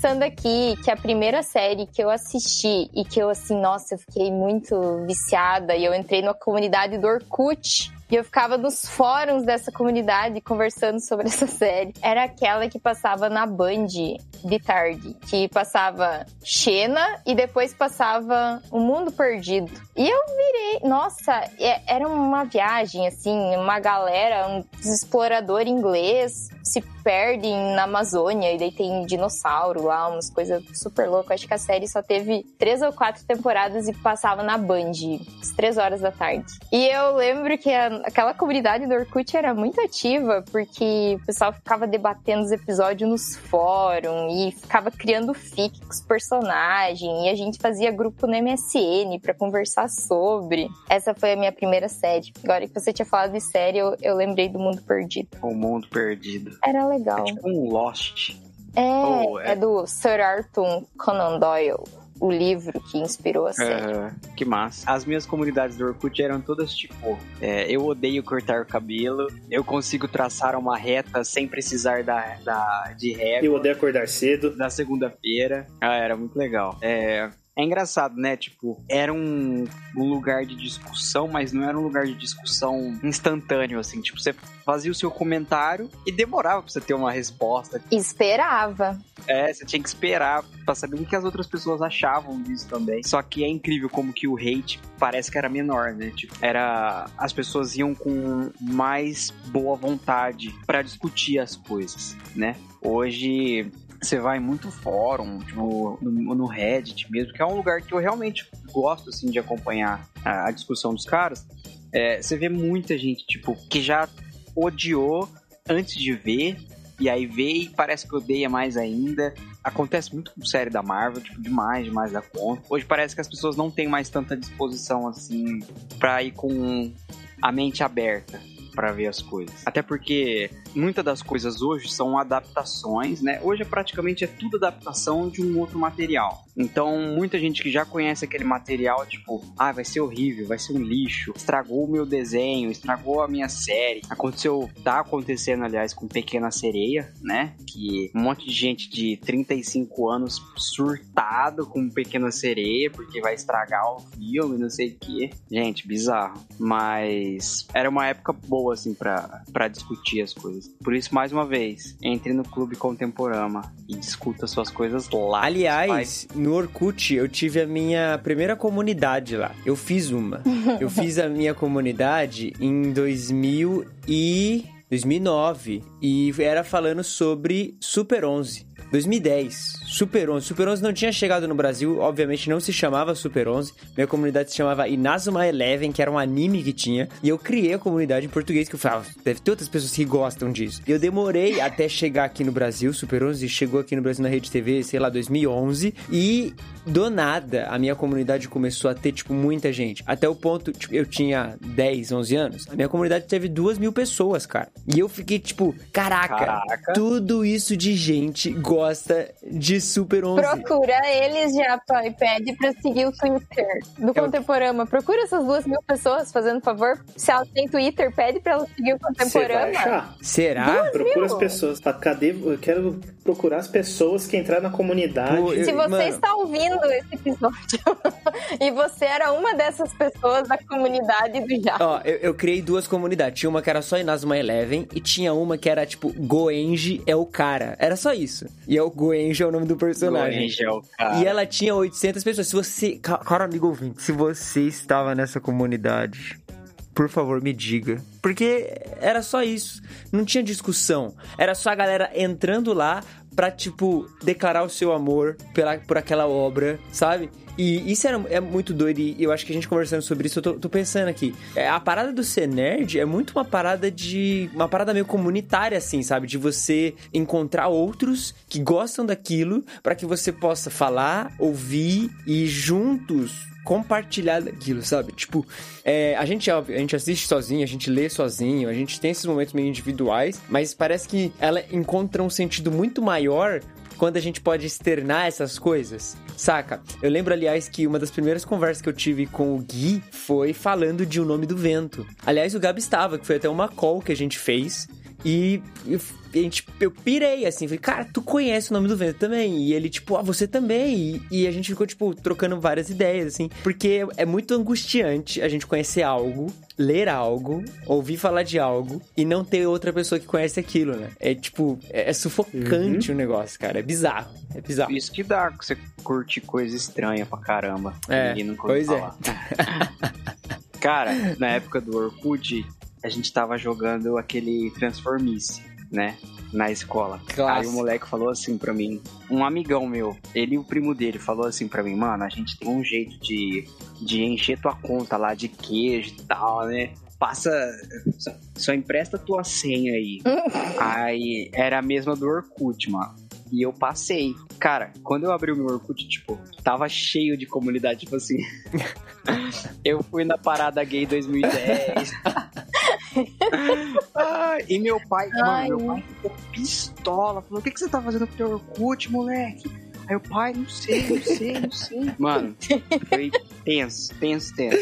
Pensando aqui que a primeira série que eu assisti e que eu, assim, nossa, eu fiquei muito viciada e eu entrei numa comunidade do Orkut E eu ficava nos fóruns dessa comunidade conversando sobre essa série. Era aquela que passava na Band de tarde, que passava Xena e depois passava O Mundo Perdido. E eu virei, nossa, é- era uma viagem assim, uma galera, um explorador inglês se perdem na Amazônia e daí tem dinossauro lá, umas coisas super loucas. Acho que a série só teve três ou quatro temporadas e passava na Band, às três horas da tarde. E eu lembro que a- aquela comunidade do Orkut era muito ativa, porque o pessoal ficava debatendo os episódios nos fóruns e ficava criando fic com os personagens, e a gente fazia grupo no MSN pra conversar sobre. Essa foi a minha primeira série. Agora que você tinha falado de série, eu, eu lembrei do Mundo Perdido. O mundo perdido. Era legal. É tipo um Lost. É, Oh, é. é do Sir Arthur Conan Doyle, o livro que inspirou a série. Aham, que massa. As minhas comunidades do Orkut eram todas tipo: é, eu odeio cortar o cabelo, eu consigo traçar uma reta sem precisar da, da, de régua Eu odeio acordar cedo. da segunda-feira. Ah, era muito legal. É. É engraçado, né? Tipo, era um, um lugar de discussão, mas não era um lugar de discussão instantâneo, assim. Tipo, você fazia o seu comentário e demorava pra você ter uma resposta. Esperava. É, você tinha que esperar pra saber o que as outras pessoas achavam disso também. Só que é incrível como que o hate parece que era menor, né? Tipo, era as pessoas iam com mais boa vontade pra discutir as coisas, né? Hoje você vai muito fórum, tipo, no, no Reddit mesmo, que é um lugar que eu realmente gosto assim de acompanhar a, a discussão dos caras. É, você vê muita gente, tipo, que já odiou antes de ver, e aí vê e parece que odeia mais ainda. Acontece muito com série da Marvel, tipo, demais, demais da conta. Hoje parece que as pessoas não têm mais tanta disposição, assim, pra ir com a mente aberta pra ver as coisas. Até porque muitas das coisas hoje são adaptações, né? Hoje é praticamente é tudo adaptação de um outro material. Então, muita gente que já conhece aquele material, tipo, ah, vai ser horrível, vai ser um lixo, estragou o meu desenho, estragou a minha série. Aconteceu, tá acontecendo, aliás, com Pequena Sereia, né? Que um monte de gente de 35 anos surtado com Pequena Sereia, porque vai estragar o filme, não sei o quê. Gente, bizarro. Mas era uma época boa, assim, pra, pra discutir as coisas. Por isso, mais uma vez, entre no Clube Contemporama e discuta suas coisas lá. Aliás, no Orkut eu tive a minha primeira comunidade lá. Eu fiz uma. eu fiz a minha comunidade em 2000 e 2009 e era falando sobre Super 11. 2010, Super 11. Super 11 não tinha chegado no Brasil, obviamente não se chamava Super 11. Minha comunidade se chamava Inazuma Eleven, que era um anime que tinha. E eu criei a comunidade em português, que eu falava, deve ter outras pessoas que gostam disso. E eu demorei até chegar aqui no Brasil, Super 11 chegou aqui no Brasil na Rede TV, sei lá, 2011. E do nada, a minha comunidade começou a ter, tipo, muita gente. Até o ponto, tipo, eu tinha 10, 11 anos. A minha comunidade teve duas mil pessoas, cara. E eu fiquei, tipo, caraca, Caraca. tudo isso de gente gosta de Super 11. Procura eles já, pai, pede pra seguir o Twitter do Contemporama. Procura essas duas mil pessoas, fazendo favor. Se elas têm Twitter, pede pra elas seguir o Contemporama. Será? Procura as pessoas. Ah, Cadê? Eu quero procurar as pessoas que entraram na comunidade. Pô, eu- Se você Mano. está ouvindo esse episódio e você era uma dessas pessoas da comunidade do Já. Ó, eu, eu criei duas comunidades. Tinha uma que era só Inazuma Eleven e tinha uma que era tipo Goenji é o cara. Era só isso. E é o Goenji é o nome do personagem. Angel, cara. E ela tinha 800 pessoas. Se você. ca- Cara, amigo ouvinte, se você estava nessa comunidade, por favor, me diga. Porque era só isso. Não tinha discussão. Era só a galera entrando lá pra, tipo, declarar o seu amor pela, por aquela obra, sabe? E isso era, é muito doido, e eu acho que a gente conversando sobre isso, eu tô, tô pensando aqui. É, a parada do ser nerd é muito uma parada de. Uma parada meio comunitária, assim, sabe? De você encontrar outros que gostam daquilo pra que você possa falar, ouvir e juntos compartilhar daquilo, sabe? Tipo, é, a gente a gente assiste sozinho, a gente lê sozinho, a gente tem esses momentos meio individuais, mas parece que ela encontra um sentido muito maior quando a gente pode externar essas coisas, saca? Eu lembro, aliás, que uma das primeiras conversas que eu tive com o Gui foi falando de O Nome do Vento. Aliás, o Gabi estava, que foi até uma call que a gente fez, E eu, a gente, eu pirei, assim, falei, cara, tu conhece o nome do vento também. E ele, tipo, ah, você também. E, e a gente ficou, tipo, trocando várias ideias, assim. Porque é muito angustiante a gente conhecer algo, ler algo, ouvir falar de algo e não ter outra pessoa que conhece aquilo, né? É tipo, é, é sufocante o negócio, cara. É bizarro. É bizarro. Isso que dá você curte coisa estranha pra caramba. É, pois é. falar. Cara, na época do Orkut, a gente tava jogando aquele Transformice, né? Na escola. Clássico. Aí o moleque falou assim pra mim, um amigão meu, ele e o primo dele falou assim pra mim, mano, a gente tem um jeito de, de encher tua conta lá de queijo e tal, né? Passa. Só, só empresta tua senha aí. aí era a mesma do Orkut, mano. E eu passei. Cara, quando eu abri o meu Orkut, tipo, tava cheio de comunidade, tipo assim. eu fui na parada gay 2010. Ah, e meu pai, Ai. mano, meu pai ficou pistola. Falou: O que, que você tá fazendo com o teu Orkut, moleque? Aí o pai, não sei, não sei, não sei. Mano, foi tenso, tenso, tenso.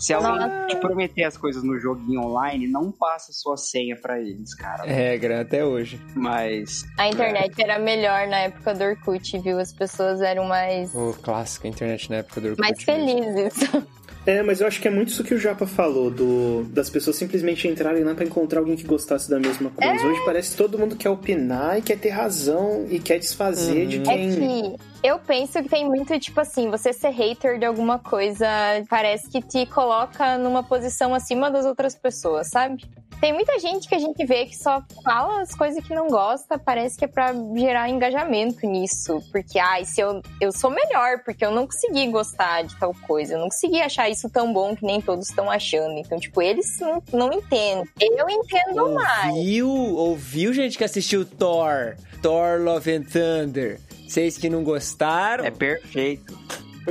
Se alguém Nossa. te prometer as coisas no joguinho online, não passa sua senha pra eles, cara. Regra até hoje. Mas. A internet era melhor na época do Orkut, viu? As pessoas eram mais, O clássico, a internet na época do Orkut. mais mesmo. felizes. É, mas eu acho que é muito isso que o Japa falou, do, das pessoas simplesmente entrarem lá pra encontrar alguém que gostasse da mesma coisa. Hoje parece que todo mundo quer opinar e quer ter razão e quer desfazer de É quem. que eu penso que tem muito, tipo assim, você ser hater de alguma coisa parece que te coloca numa posição acima das outras pessoas, sabe? Tem muita gente que a gente vê que só fala as coisas que não gosta, parece que é pra gerar engajamento nisso. Porque, ai, se eu, eu sou melhor, porque eu não consegui gostar de tal coisa, eu não consegui achar isso tão bom que nem todos estão achando. Então, tipo, eles não, não entendem. Eu entendo mais. Ouviu, ouviu gente que assistiu Thor, Thor Love and Thunder. Vocês que não gostaram, É perfeito.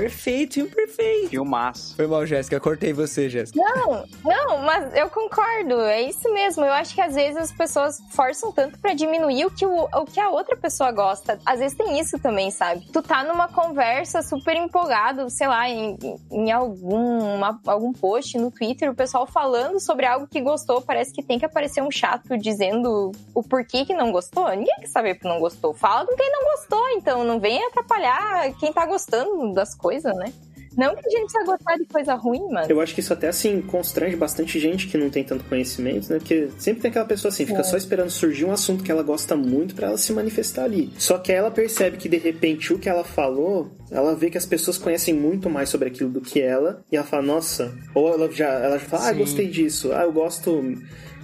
Perfeito, filme perfeito. Filmaço. Foi mal, Jéssica, cortei você, Jéssica. Não, não, mas eu concordo, é isso mesmo. Eu acho que às vezes as pessoas forçam tanto pra diminuir o que, o, o que a outra pessoa gosta. Às vezes tem isso também, sabe? Tu tá numa conversa super empolgado, sei lá, em, em algum, uma- algum post no Twitter, o pessoal falando sobre algo que gostou, parece que tem que aparecer um chato dizendo o porquê que não gostou. Ninguém quer saber porque não gostou. Fala com quem não gostou, então não vem atrapalhar quem tá gostando das coisas, né? Não que a gente precisa gostar de coisa ruim, mano. Eu acho que isso até assim constrange bastante gente que não tem tanto conhecimento, né? Porque sempre tem aquela pessoa assim, fica É. só esperando surgir um assunto que ela gosta muito pra ela se manifestar ali. Só que ela percebe que de repente o que ela falou, ela vê que as pessoas conhecem muito mais sobre aquilo do que ela, e ela fala, nossa, ou ela já, ela já fala, ah, Sim. gostei disso, ah, eu gosto.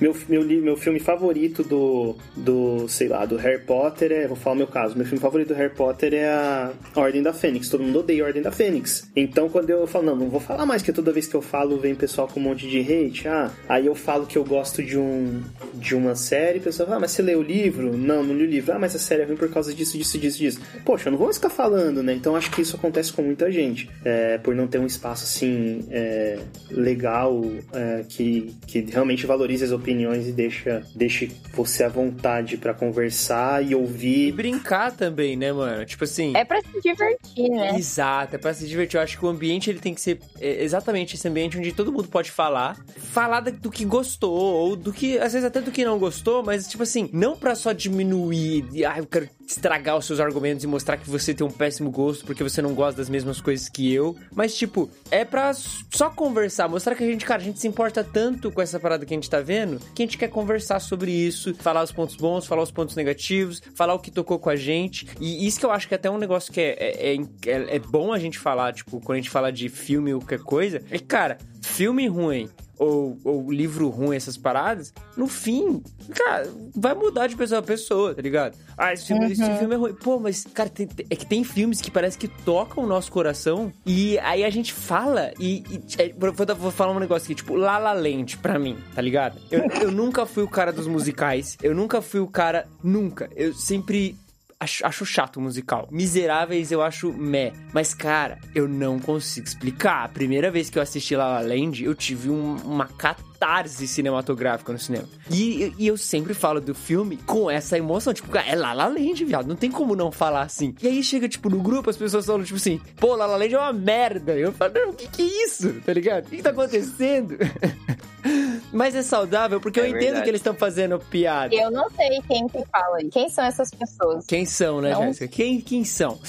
Meu, meu, meu filme favorito do, do, sei lá, do Harry Potter é. Vou falar o meu caso. Meu filme favorito do Harry Potter é a Ordem da Fênix. Todo mundo odeia a Ordem da Fênix. Então, quando eu falo, não, não vou falar mais, porque toda vez que eu falo, vem pessoal com um monte de hate. Ah, aí eu falo que eu gosto de um de uma série, o pessoal fala, ah, mas você leu o livro? Não, não li o livro. Ah, mas a série é ruim por causa disso, disso, disso, disso. Poxa, eu não vou mais ficar falando, né? Então acho que isso acontece com muita gente. É, por não ter um espaço assim é, legal é, que, que realmente valorize as opiniões e deixa, deixe você à vontade pra conversar e E ouvir. brincar também, né, mano? Tipo assim. É pra se divertir, né? Exato, é pra se divertir. Eu acho que o ambiente ele tem que ser é, exatamente esse ambiente onde todo mundo pode falar, falar do que gostou, ou do que, às vezes até do que não gostou, mas tipo assim, não pra só diminuir, e, ah, eu quero estragar os seus argumentos e mostrar que você tem um péssimo gosto porque você não gosta das mesmas coisas que eu, mas tipo, é pra só conversar, mostrar que a gente, cara, a gente se importa tanto com essa parada que a gente tá vendo, que a gente quer conversar sobre isso, falar os pontos bons, falar os pontos negativos, falar o que tocou com a gente, e isso que eu acho que é até um negócio que é, é, é, é bom a gente falar, tipo, quando a gente fala de filme ou qualquer coisa, é cara, filme ruim ou, ou livro ruim, essas paradas, no fim, cara, vai mudar de pessoa a pessoa, tá ligado? Ah, esse filme, esse filme é ruim. Pô, mas, cara, tem- é que tem filmes que parece que tocam o nosso coração e aí a gente fala e. e é, vou, vou falar um negócio aqui, tipo, La La Land pra mim, tá ligado? Eu, eu nunca fui o cara dos musicais, eu nunca fui o cara. Nunca. Eu sempre acho, acho chato o musical. Miseráveis eu acho meh. Mas, cara, eu não consigo explicar. A primeira vez que eu assisti La La Land, eu tive um- uma catarse cinematográfica no cinema. E, e eu sempre falo do filme com essa emoção. Tipo, é La La Land, viado. Não tem como não falar assim. E aí chega, tipo, no grupo, as pessoas falam, tipo assim, pô, La La Land é uma merda. Eu falo, não, o que que é isso? Tá ligado? O que que tá acontecendo? Mas é saudável porque eu É entendo verdade. que eles estão fazendo piada. Eu não sei quem que fala. aí. Quem são essas pessoas? Quem são, né, Não. Jéssica? Quem, quem são?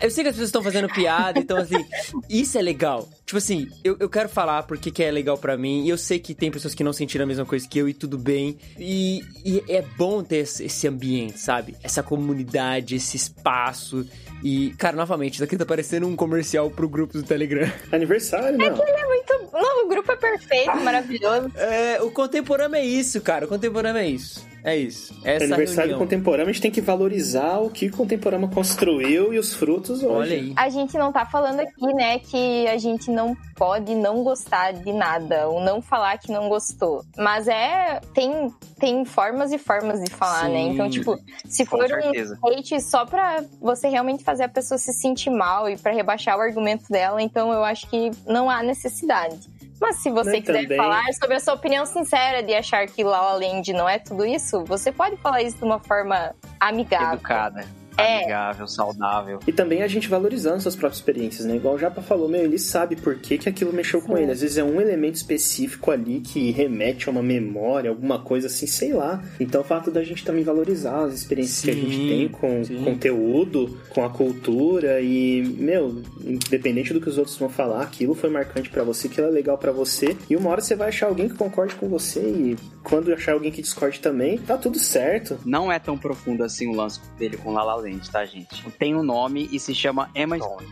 Eu sei que as pessoas estão fazendo piada, então assim, isso é legal. Tipo assim, eu, eu quero falar porque que é legal pra mim, e eu sei que tem pessoas que não sentiram a mesma coisa que eu e tudo bem. E, e é bom ter esse, esse ambiente, sabe? Essa comunidade, esse espaço. E, cara, novamente, isso aqui tá parecendo um comercial pro grupo do Telegram. Aniversário, não. É muito. Não, o grupo é perfeito, maravilhoso. É, o contemporâneo é isso, cara. O contemporâneo é isso. É isso. Essa Aniversário reunião. contemporâneo, a gente tem que valorizar o que o contemporâneo construiu e os frutos hoje. Olha aí. A gente não tá falando aqui, né, que a gente não pode não gostar de nada, ou não falar que não gostou. Mas é. Tem, tem formas e formas de falar, né? Sim. Então, tipo, se Com for certeza. um hate só pra você realmente fazer a pessoa se sentir mal e pra rebaixar o argumento dela, então eu acho que não há necessidade. Mas se você Né, quiser também- falar sobre a sua opinião sincera de achar que La La Land não é tudo isso, você pode falar isso de uma forma amigável. Educada, É. amigável, saudável. E também a gente valorizando suas próprias experiências, né? Igual o Japa falou, meu, ele sabe por que, que aquilo mexeu com ele. Às vezes é um elemento específico ali que remete a uma memória, alguma coisa assim, sei lá. Então o fato da gente também valorizar as experiências que a gente Sim, tem com sim. conteúdo, com a cultura e, meu, independente do que os outros vão falar, aquilo foi marcante pra você, aquilo é legal pra você. E uma hora você vai achar alguém que concorde com você e quando achar alguém que discorde também, tá tudo certo. Não é tão profundo assim o lance dele com La Tá, gente? Tem um nome e se chama Emma Stone.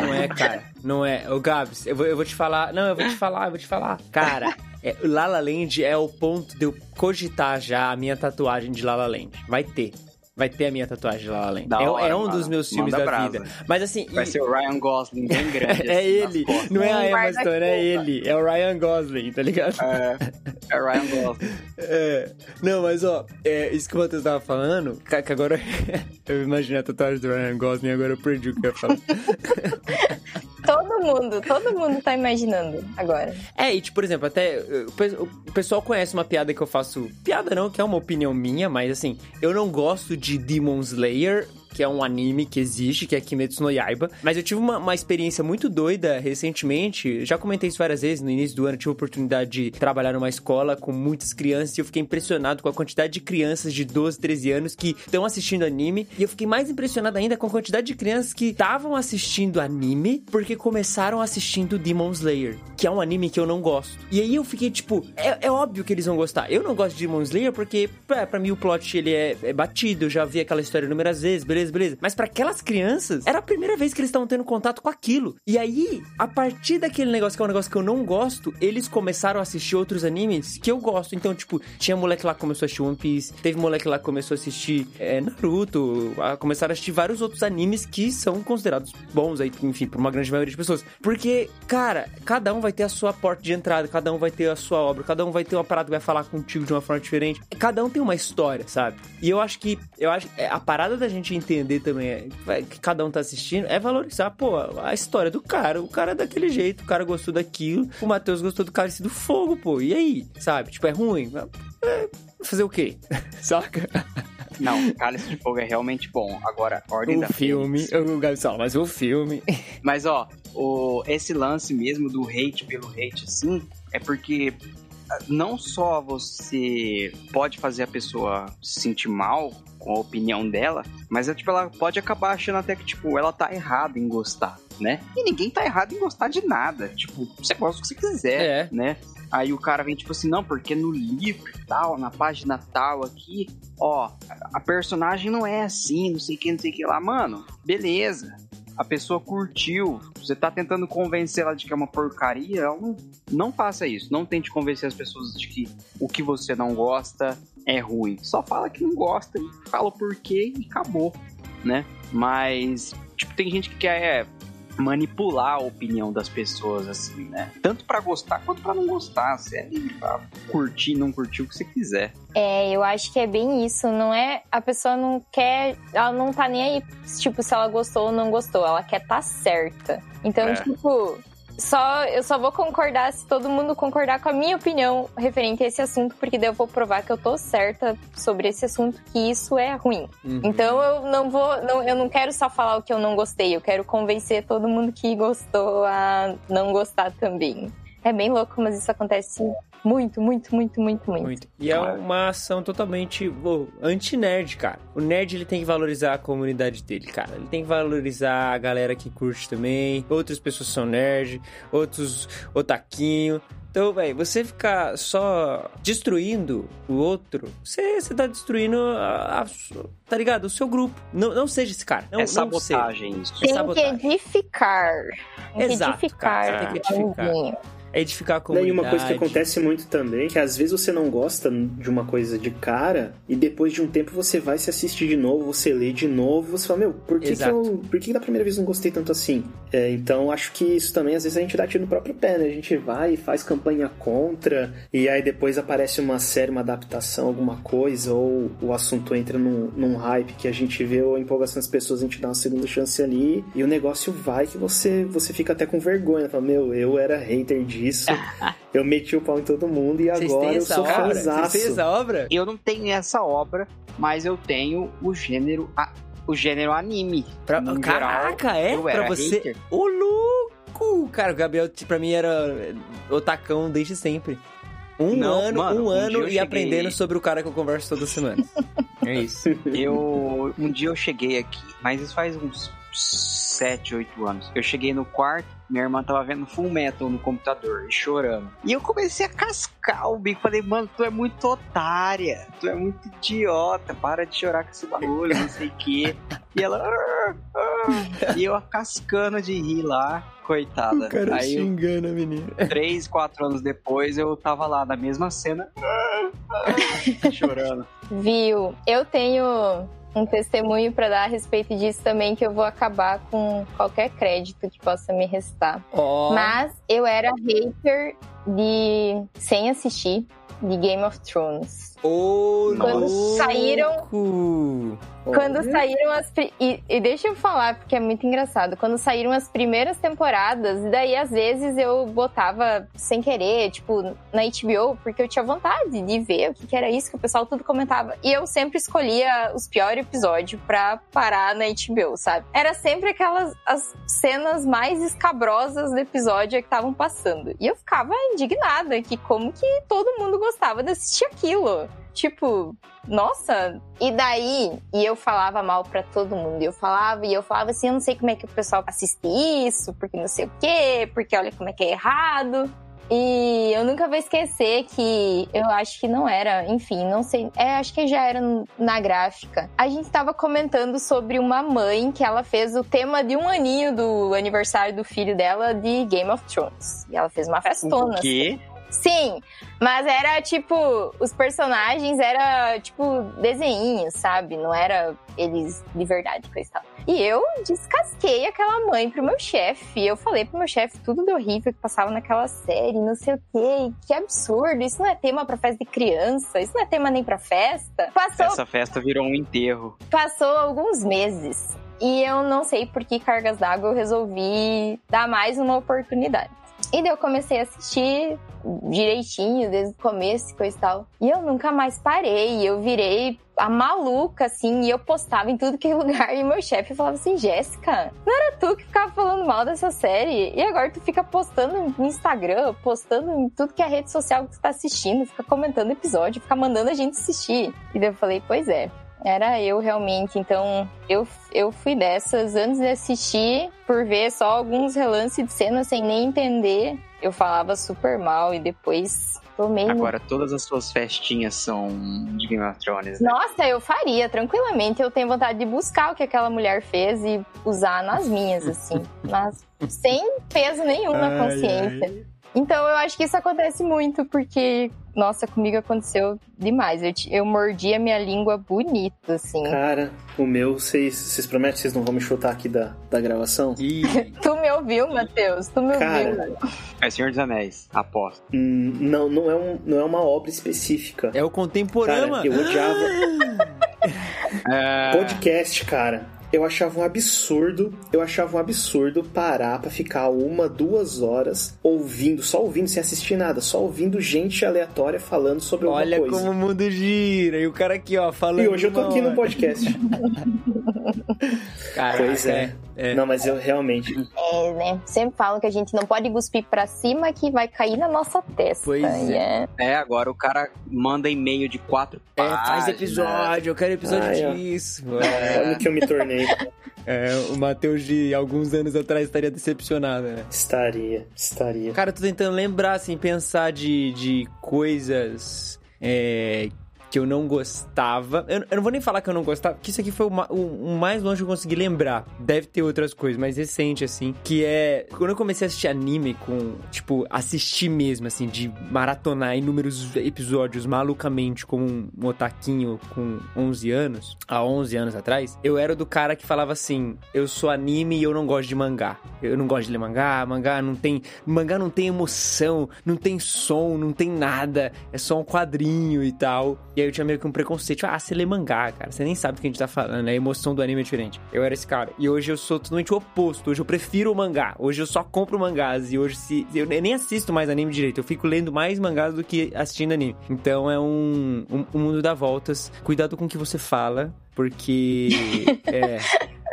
Não é, cara. Não é. Ô, Gabs, eu vou, eu vou te falar. Não, eu vou te falar, eu vou te falar. Cara, é, La La Land é o ponto de eu cogitar já a minha tatuagem de La La Land. Vai ter. Vai ter a minha tatuagem de La La Land. Da é, hora, é um mano. dos meus filmes Manda da brasa. vida. Mas assim. Vai e- ser o Ryan Gosling bem grande. é assim, ele, não é a Emma. Stone, é ele. É o Ryan Gosling, tá ligado? É, é o Ryan Gosling. É. Não, mas ó, é, isso que o Matheus tava falando, que agora eu imaginei a tatuagem do Ryan Gosling agora eu perdi o que eu ia falar. Todo mundo, todo mundo tá imaginando agora. É, e tipo, por exemplo, até o pessoal conhece uma piada que eu faço. Piada não, que é uma opinião minha, mas assim, eu não gosto de Demon Slayer. Que é um anime que existe, que é Kimetsu no Yaiba. Mas eu tive uma, uma experiência muito doida recentemente. Já comentei isso várias vezes. No início do ano, tive a oportunidade de trabalhar numa escola com muitas crianças. E eu fiquei impressionado com a quantidade de crianças de 12, 13 anos que estão assistindo anime. E eu fiquei mais impressionado ainda com a quantidade de crianças que estavam assistindo anime porque começaram assistindo Demon Slayer, que é um anime que eu não gosto. E aí eu fiquei tipo, é, é óbvio que eles vão gostar. Eu não gosto de Demon Slayer porque, pra, pra mim, o plot ele é, é batido. Eu já vi aquela história inúmeras vezes, beleza, beleza. Mas pra aquelas crianças, era a primeira vez que eles estavam tendo contato com aquilo. E aí, a partir daquele negócio que é um negócio que eu não gosto, eles começaram a assistir outros animes que eu gosto. Então, tipo, tinha moleque lá que começou a assistir One Piece, teve moleque lá que começou a assistir é, Naruto, a- começaram a assistir vários outros animes que são considerados bons aí, enfim, por uma grande maioria de pessoas. Porque, cara, cada um vai ter a sua porta de entrada, cada um vai ter a sua obra, cada um vai ter uma parada que vai falar contigo de uma forma diferente. Cada um tem uma história, sabe? E eu acho que, eu acho é, a parada da gente entender também é, que cada um tá assistindo é valorizar, pô, a história do cara. O cara é daquele jeito, o cara gostou daquilo, o Matheus gostou do Cálice do Fogo, pô. E aí, sabe? Tipo, é ruim? É, fazer o quê? Saca? Não, Cálice de Fogo é realmente bom. Agora, Ordem da O filme, Fênix. o mas o filme. Mas, ó, o, esse lance mesmo do hate pelo hate, assim, é porque não só você pode fazer a pessoa se sentir mal com a opinião dela, mas é tipo, ela pode acabar achando até que, tipo, ela tá errada em gostar, né? E ninguém tá errado em gostar de nada. Tipo, você gosta do que você quiser, É. né? Aí o cara vem tipo assim, não, porque no livro e tal, na página tal aqui, ó, a personagem não é assim, não sei o que, não sei o que lá. Mano, beleza. A pessoa curtiu, você tá tentando convencer ela de que é uma porcaria, ela não, não faça isso. Não tente convencer as pessoas de que o que você não gosta é ruim. Só fala que não gosta e fala o porquê e acabou, né? Mas, tipo, tem gente que quer manipular a opinião das pessoas, assim, né? Tanto pra gostar quanto pra não gostar. Você é livre pra curtir, não curtir o que você quiser. É, eu acho que é bem isso, não é? A pessoa não quer, ela não tá nem aí, tipo, se ela gostou ou não gostou, ela quer tá certa. Então, É. tipo, só eu só vou concordar se todo mundo concordar com a minha opinião referente a esse assunto, porque daí eu vou provar que eu tô certa sobre esse assunto, que isso é ruim. Uhum. Então eu não vou, não, eu não quero só falar o que eu não gostei, eu quero convencer todo mundo que gostou a não gostar também. É bem louco, mas isso acontece muito, muito, muito, muito, muito. Muito. E é uma ação totalmente anti-nerd, cara. O nerd ele tem que valorizar a comunidade dele, cara. Ele tem que valorizar a galera que curte também. Outras pessoas são nerd, outros otaquinho. Então, velho, você ficar só destruindo o outro, você, você tá destruindo a, a- tá ligado? O seu grupo. Não, não seja esse cara. Não, é não sabotagem isso. É Tem que sabotagem. edificar. Tem que Exato, edificar. cara, tem que edificar. É edificar a comunidade. E uma coisa que acontece muito também, que às vezes você não gosta de uma coisa de cara, e depois de um tempo você vai se assistir de novo, você lê de novo, você fala, meu, por que, que eu. Por que, da primeira vez não gostei tanto assim? É, então acho que isso também, às vezes, a gente dá tiro no próprio pé, né? A gente vai e faz campanha contra, e aí depois aparece uma série, uma adaptação, alguma coisa, ou o assunto entra num, num hype que a gente vê ou a empolgação das pessoas, a gente dá uma segunda chance ali, e o negócio vai que você, você fica até com vergonha. Fala, meu, eu era hater disso. Eu meti o pau em todo mundo e Vocês agora eu sou obra? Vocês têm fãzaço. essa obra? Eu não tenho essa obra, mas eu tenho o gênero, a- o gênero anime. Pra- Caraca, geral, é? Pra você? hater. Ô, louco! Cara, o Gabriel, pra mim, era otacão desde sempre. Um Não, ano, mano, um um ano e cheguei- aprendendo sobre o cara que eu converso toda semana. é isso. Eu um dia eu cheguei aqui, mas isso faz uns 7, 8 anos. Eu cheguei no quarto, minha irmã tava vendo Full Metal no computador e chorando. E eu comecei a cascar o bico, falei: "Mano, tu é muito otária, tu é muito idiota, para de chorar com esse bagulho, não sei o quê". E ela "Ah, ah", e eu cascando de rir lá, coitada. Aí eu- xingando a menina. três, quatro anos depois, eu tava lá na mesma cena, chorando. Viu? Eu tenho um testemunho pra dar a respeito disso também, que eu vou acabar com qualquer crédito que possa me restar. Ó. Mas eu era hater de. sem assistir, de Game of Thrones. Ô, Quando louco! saíram- Quando saíram as. E, e deixa eu falar, porque é muito engraçado. Quando saíram as primeiras temporadas, e daí às vezes eu botava sem querer, tipo, na HBO, porque eu tinha vontade de ver o que, que era isso que o pessoal tudo comentava. E eu sempre escolhia os piores episódios pra parar na HBO, sabe? Era sempre aquelas as cenas mais escabrosas do episódio que estavam passando. E eu ficava indignada que como que todo mundo gostava de assistir aquilo. Tipo, nossa, e daí, e eu falava mal pra todo mundo. Eu falava, e eu falava assim, eu não sei como é que o pessoal assiste isso, porque não sei o quê, porque olha como é que é errado. E eu nunca vou esquecer que eu acho que não era, enfim, não sei, é, acho que já era na gráfica. A gente tava comentando sobre uma mãe que ela fez o tema de um aninho do aniversário do filho dela de Game of Thrones. E ela fez uma festona. O quê? Sim, mas era tipo, os personagens era tipo desenhinhos, sabe? Não era eles de verdade, coisa e tal. E eu descasquei aquela mãe pro meu chefe. Eu falei pro meu chefe tudo de horrível que passava naquela série, não sei o quê. Que absurdo, isso não é tema pra festa de criança, isso não é tema nem pra festa. Passou Essa festa virou um enterro. Passou alguns meses e eu não sei por que cargas d'água eu resolvi dar mais uma oportunidade. E daí eu comecei a assistir direitinho, desde o começo coisa e tal. E eu nunca mais parei, eu virei a maluca, assim, e eu postava em tudo que é lugar. E meu chefe falava assim: Jéssica, não era tu que ficava falando mal dessa série? E agora tu fica postando no Instagram, postando em tudo que é rede social que tu tá assistindo, fica comentando episódio, fica mandando a gente assistir. E daí eu falei: Pois é, era eu realmente. Então, eu, eu fui dessas antes de assistir, por ver só alguns relances de cena sem nem entender. Eu falava super mal e depois tomei. no- Agora todas as suas festinhas são de Game of Thrones, né? Nossa, eu faria, tranquilamente. Eu tenho vontade de buscar o que aquela mulher fez e usar nas minhas, assim. Mas sem peso nenhum na Ai, consciência. Então eu acho que isso acontece muito, porque, nossa, comigo aconteceu demais. Eu, eu mordi a minha língua bonito, assim. Cara, o meu, vocês vocês prometem que vocês não vão me chutar aqui da, da gravação? Ih, Tu me ouviu, Matheus? Tu me Cara. ouviu? É Senhor dos Anéis, aposto. Hum, não, não é, um, não é uma obra específica. é o contemporâneo. Cara, eu odiava É... podcast, cara. Eu achava um absurdo, eu achava um absurdo parar pra ficar uma, duas horas ouvindo, só ouvindo, sem assistir nada, só ouvindo gente aleatória falando sobre alguma Olha coisa. como o mundo gira. E o cara aqui, ó, falando. E hoje eu tô aqui no hora. podcast. Caraca, Pois é. é. Não, mas eu realmente. É, né? Sempre falam que a gente não pode cuspir pra cima que vai cair na nossa testa. Pois é. É, agora o cara manda e-mail de quatro É, páginas. faz episódio, eu quero episódio Ai, disso. Olha o que eu me tornei. É, o Matheus de alguns anos atrás estaria decepcionado, né? Estaria, estaria. Cara, eu tô tentando lembrar, assim, pensar de, de coisas é, que eu não gostava. Eu, eu não vou nem falar que eu não gostava, porque isso aqui foi o, o- o mais longe que eu consegui lembrar. Deve ter outras coisas, mais recente, assim. Que é. Quando eu comecei a assistir anime com. Tipo, assistir mesmo, assim, de maratonar inúmeros episódios malucamente como um, otaquinho com 11 anos, há 11 anos atrás, eu era do cara que falava assim: eu sou anime e eu não gosto de mangá. Eu não gosto de ler mangá, mangá não tem. Mangá não tem emoção, não tem som, não tem nada, é só um quadrinho e tal. E eu tinha meio que um preconceito: ah, você lê mangá, cara, você nem sabe o que a gente tá falando, a emoção do anime é diferente. Eu era esse cara. E hoje eu sou totalmente o oposto, hoje eu prefiro o mangá, hoje eu só compro mangás e hoje se. Eu nem assisto mais anime direito, eu fico lendo mais mangás do que assistindo anime. Então é um, um, um mundo dá voltas. Cuidado com o que você fala, porque. é.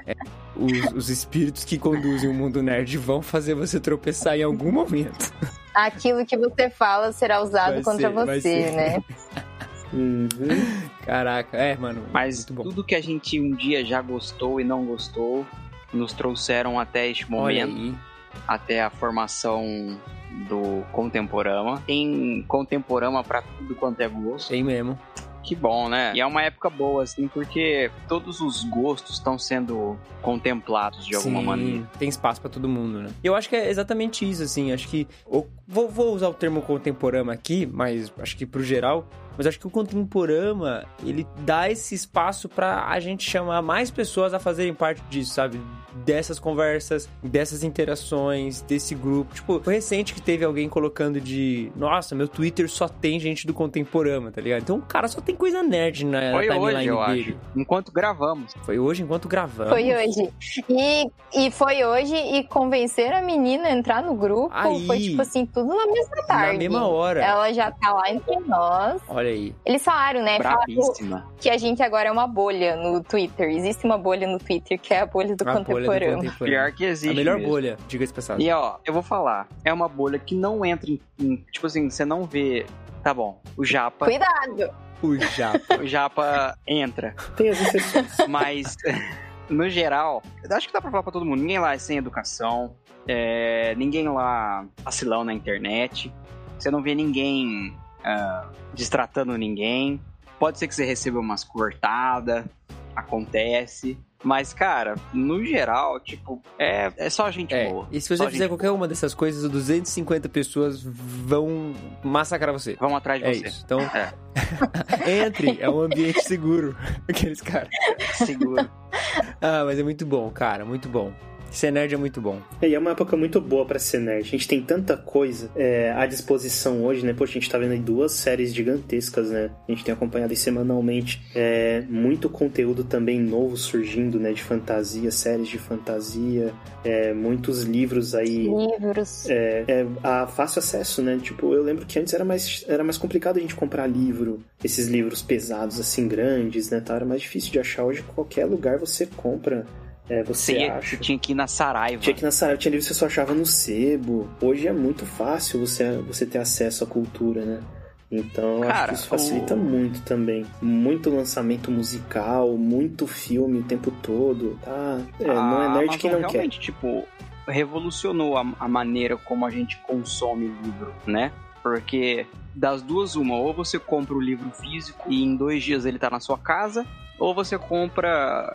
é, os, os espíritos que conduzem o mundo nerd vão fazer você tropeçar em algum momento. Aquilo que você fala será usado Vai contra ser, você, né? Uhum. Caraca, é, mano. Mas muito bom. tudo que a gente um dia já gostou e não gostou, nos trouxeram até este momento, até a formação do Contemporama. Tem Contemporama pra tudo quanto é gosto. Tem mesmo. Que bom, né? E é uma época boa, assim, porque todos os gostos estão sendo contemplados de alguma Sim, maneira. Tem espaço pra todo mundo, né? Eu acho que é exatamente isso, assim. Acho que. o- vou, vou usar o termo contemporâneo aqui, mas acho que pro geral. Mas acho que o contemporama, ele dá esse espaço pra a gente chamar mais pessoas a fazerem parte disso, sabe? Dessas conversas, dessas interações, desse grupo. Tipo, foi recente que teve alguém colocando de. Nossa, meu Twitter só tem gente do contemporama, tá ligado? Então o cara só tem coisa nerd na Foi timeline hoje, eu dele. acho. Enquanto gravamos. Foi hoje enquanto gravamos. Foi hoje. E, e foi hoje e convencer a menina a entrar no grupo Aí. foi tipo assim, tudo na mesma tarde. Na mesma hora. Ela já tá lá entre nós. Olha aí. Eles falaram, né? Falaram que a gente agora é uma bolha no Twitter. Existe uma bolha no Twitter que é a bolha do A bolha do contemporâneo. contemporâneo. Pior que existe. A melhor mesmo. bolha, diga-se passado. E ó, eu vou falar, é uma bolha que não entra em, em- Tipo assim, você não vê. Tá bom, o Japa. Cuidado! O japa. O Japa entra. Tem as exceções. Mas, no geral, eu acho que dá pra falar pra todo mundo. Ninguém lá é sem educação. é, ninguém lá vacilão na internet. Você não vê ninguém ah, destratando ninguém. Pode ser que você receba umas cortadas. Acontece. Mas, cara, no geral, tipo, é, é só gente É, boa. e se você fizer qualquer uma dessas coisas, 250 pessoas vão massacrar você. Vão atrás de É você. isso. Então, É. entre, é um ambiente seguro. Aqueles caras. Seguro. Ah, mas é muito bom, cara, muito bom. Ser nerd é muito bom. E é uma época muito boa pra ser nerd. A gente tem tanta coisa é, à disposição hoje, né? Poxa, a gente tá vendo aí duas séries gigantescas, né? A gente tem acompanhado aí semanalmente. É, muito conteúdo também novo surgindo, né? De fantasia, séries de fantasia. é, muitos livros aí. Livros. É, é, a fácil acesso, né? Tipo, eu lembro que antes era mais, era mais complicado a gente comprar livro, esses livros pesados, assim, grandes, né? Tá? Era mais difícil de achar. Hoje, qualquer lugar você compra, é, você Você, ia- acha. tinha que ir na Saraiva. Tinha que na Saraiva, tinha livro que você só achava no sebo. Hoje é muito fácil você, você ter acesso à cultura, né? Então, eu acho Cara, que isso facilita o- muito também. Muito lançamento musical, muito filme o tempo todo. Tá? É, não é nerd quem não quer. realmente, tipo, revolucionou a, a maneira como a gente consome livro, né? Porque das duas, uma, ou você compra o livro físico e em dois dias ele tá na sua casa, ou você compra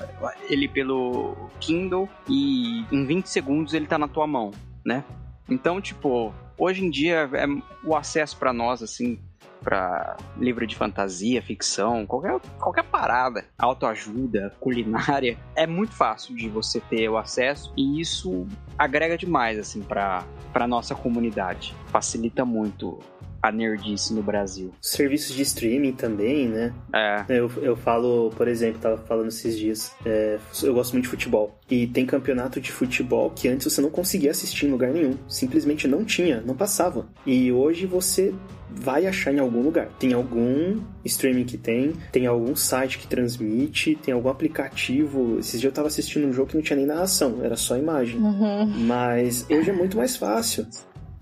ele pelo Kindle e em 20 segundos ele tá na tua mão, né? Então, tipo, hoje em dia é o acesso pra nós, assim, pra livro de fantasia, ficção, qualquer, qualquer parada, autoajuda, culinária, é muito fácil de você ter o acesso e isso agrega demais, assim, pra, pra nossa comunidade. Facilita muito a nerdice no Brasil. Serviços de streaming também, né? É. Eu, eu falo, por exemplo, tava falando esses dias, é, eu gosto muito de futebol. E tem campeonato de futebol que antes você não conseguia assistir em lugar nenhum. Simplesmente não tinha, não passava. E hoje você vai achar em algum lugar. Tem algum streaming que tem, tem algum site que transmite, tem algum aplicativo. Esses dias eu tava assistindo um jogo que não tinha nem narração, era só imagem. Uhum. Mas hoje é muito mais fácil.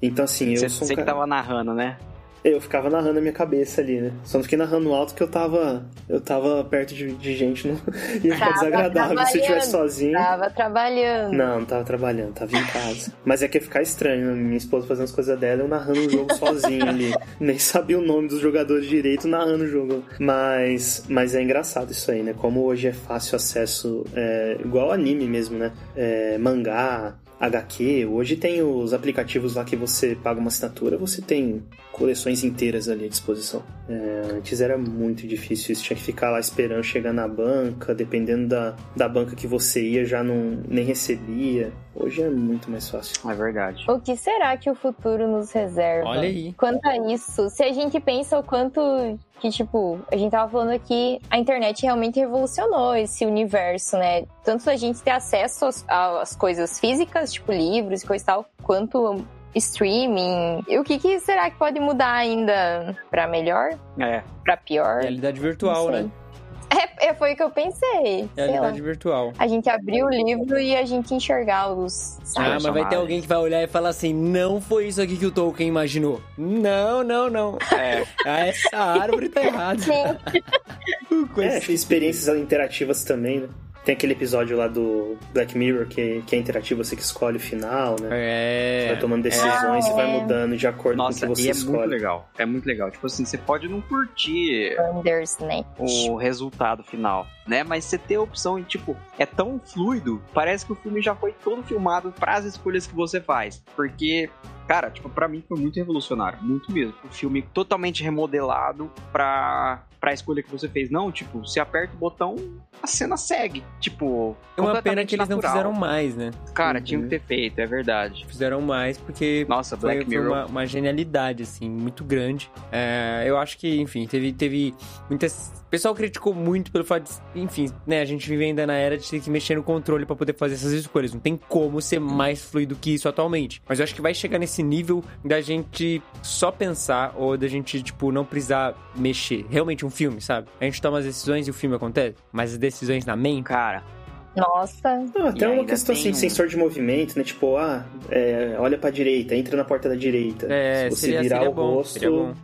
Então, assim, eu Você, sou um você que cara... tava narrando, né? Eu ficava narrando a minha cabeça ali, né? Só não fiquei narrando alto que eu tava. Eu tava perto de, de gente, não ia ficar desagradável se eu estivesse sozinho. Tava trabalhando. Não, não tava trabalhando, tava em casa. Mas é que ia ficar estranho, né? Minha esposa fazendo as coisas dela, eu narrando o jogo sozinho ali. Nem sabia o nome dos jogadores direito narrando o jogo. Mas, mas é engraçado isso aí, né? Como hoje é fácil acesso, é, igual anime mesmo, né? É, mangá, HQ. Hoje tem os aplicativos lá que você paga uma assinatura, você tem coleções inteiras ali à disposição. É, antes era muito difícil isso, tinha que ficar lá esperando chegar na banca, dependendo da, da banca que você ia, já não nem recebia. Hoje é muito mais fácil. É verdade. O que será que o futuro nos reserva? Olha aí. Quanto a isso, se a gente pensa o quanto que, tipo, a gente tava falando aqui, a internet realmente revolucionou esse universo, né? Tanto a gente ter acesso às, coisas físicas, tipo livros e coisa e tal, quanto streaming. E o que, que será que pode mudar ainda pra melhor? É. Pra pior? Realidade virtual, né? É, é, foi o que eu pensei. Sei lá. Realidade virtual. A gente abrir o livro e a gente enxergar os Ah, mas vai ter alguém que vai olhar e falar assim: não foi isso aqui que o Tolkien imaginou. Não, não, não. É. Ah, essa árvore tá errada. Com É, esse- experiências interativas também, né? Tem aquele episódio lá do Black Mirror que, que é interativo, você que escolhe o final, né? Você É. vai tomando decisões É. e vai mudando de acordo Nossa, com o que e você é muito escolhe. legal. É muito legal. Tipo assim, você pode não curtir o resultado final, né? Mas você ter a opção e, tipo, é tão fluido, parece que o filme já foi todo filmado para as escolhas que você faz. Porque, cara, tipo, pra mim foi muito revolucionário, muito mesmo. O filme totalmente remodelado pra, pra escolha que você fez. Não, tipo, você aperta o botão, a cena segue. Tipo, É uma pena que eles não natural. fizeram mais, né? Cara, Uhum. tinha que ter feito, é verdade. Fizeram mais porque Nossa, foi, Black foi Mirror. uma, uma genialidade, assim, muito grande. É, eu acho que, enfim, teve, teve muitas. O pessoal criticou muito pelo fato de, enfim, né, a gente vive ainda na era de ter que mexer no controle pra poder fazer essas escolhas. Não tem como ser mais fluido que isso atualmente. Mas eu acho que vai chegar nesse nível da gente só pensar ou da gente, tipo, não precisar mexer. Realmente um filme, sabe? A gente toma as decisões e o filme acontece, mas as decisões na mente. Cara, Nossa. Não, até E uma questão tem assim, um- sensor de movimento, né? Tipo, ah, é, olha pra direita, entra na porta da direita. É, Se você seria, virar seria o bom, rosto,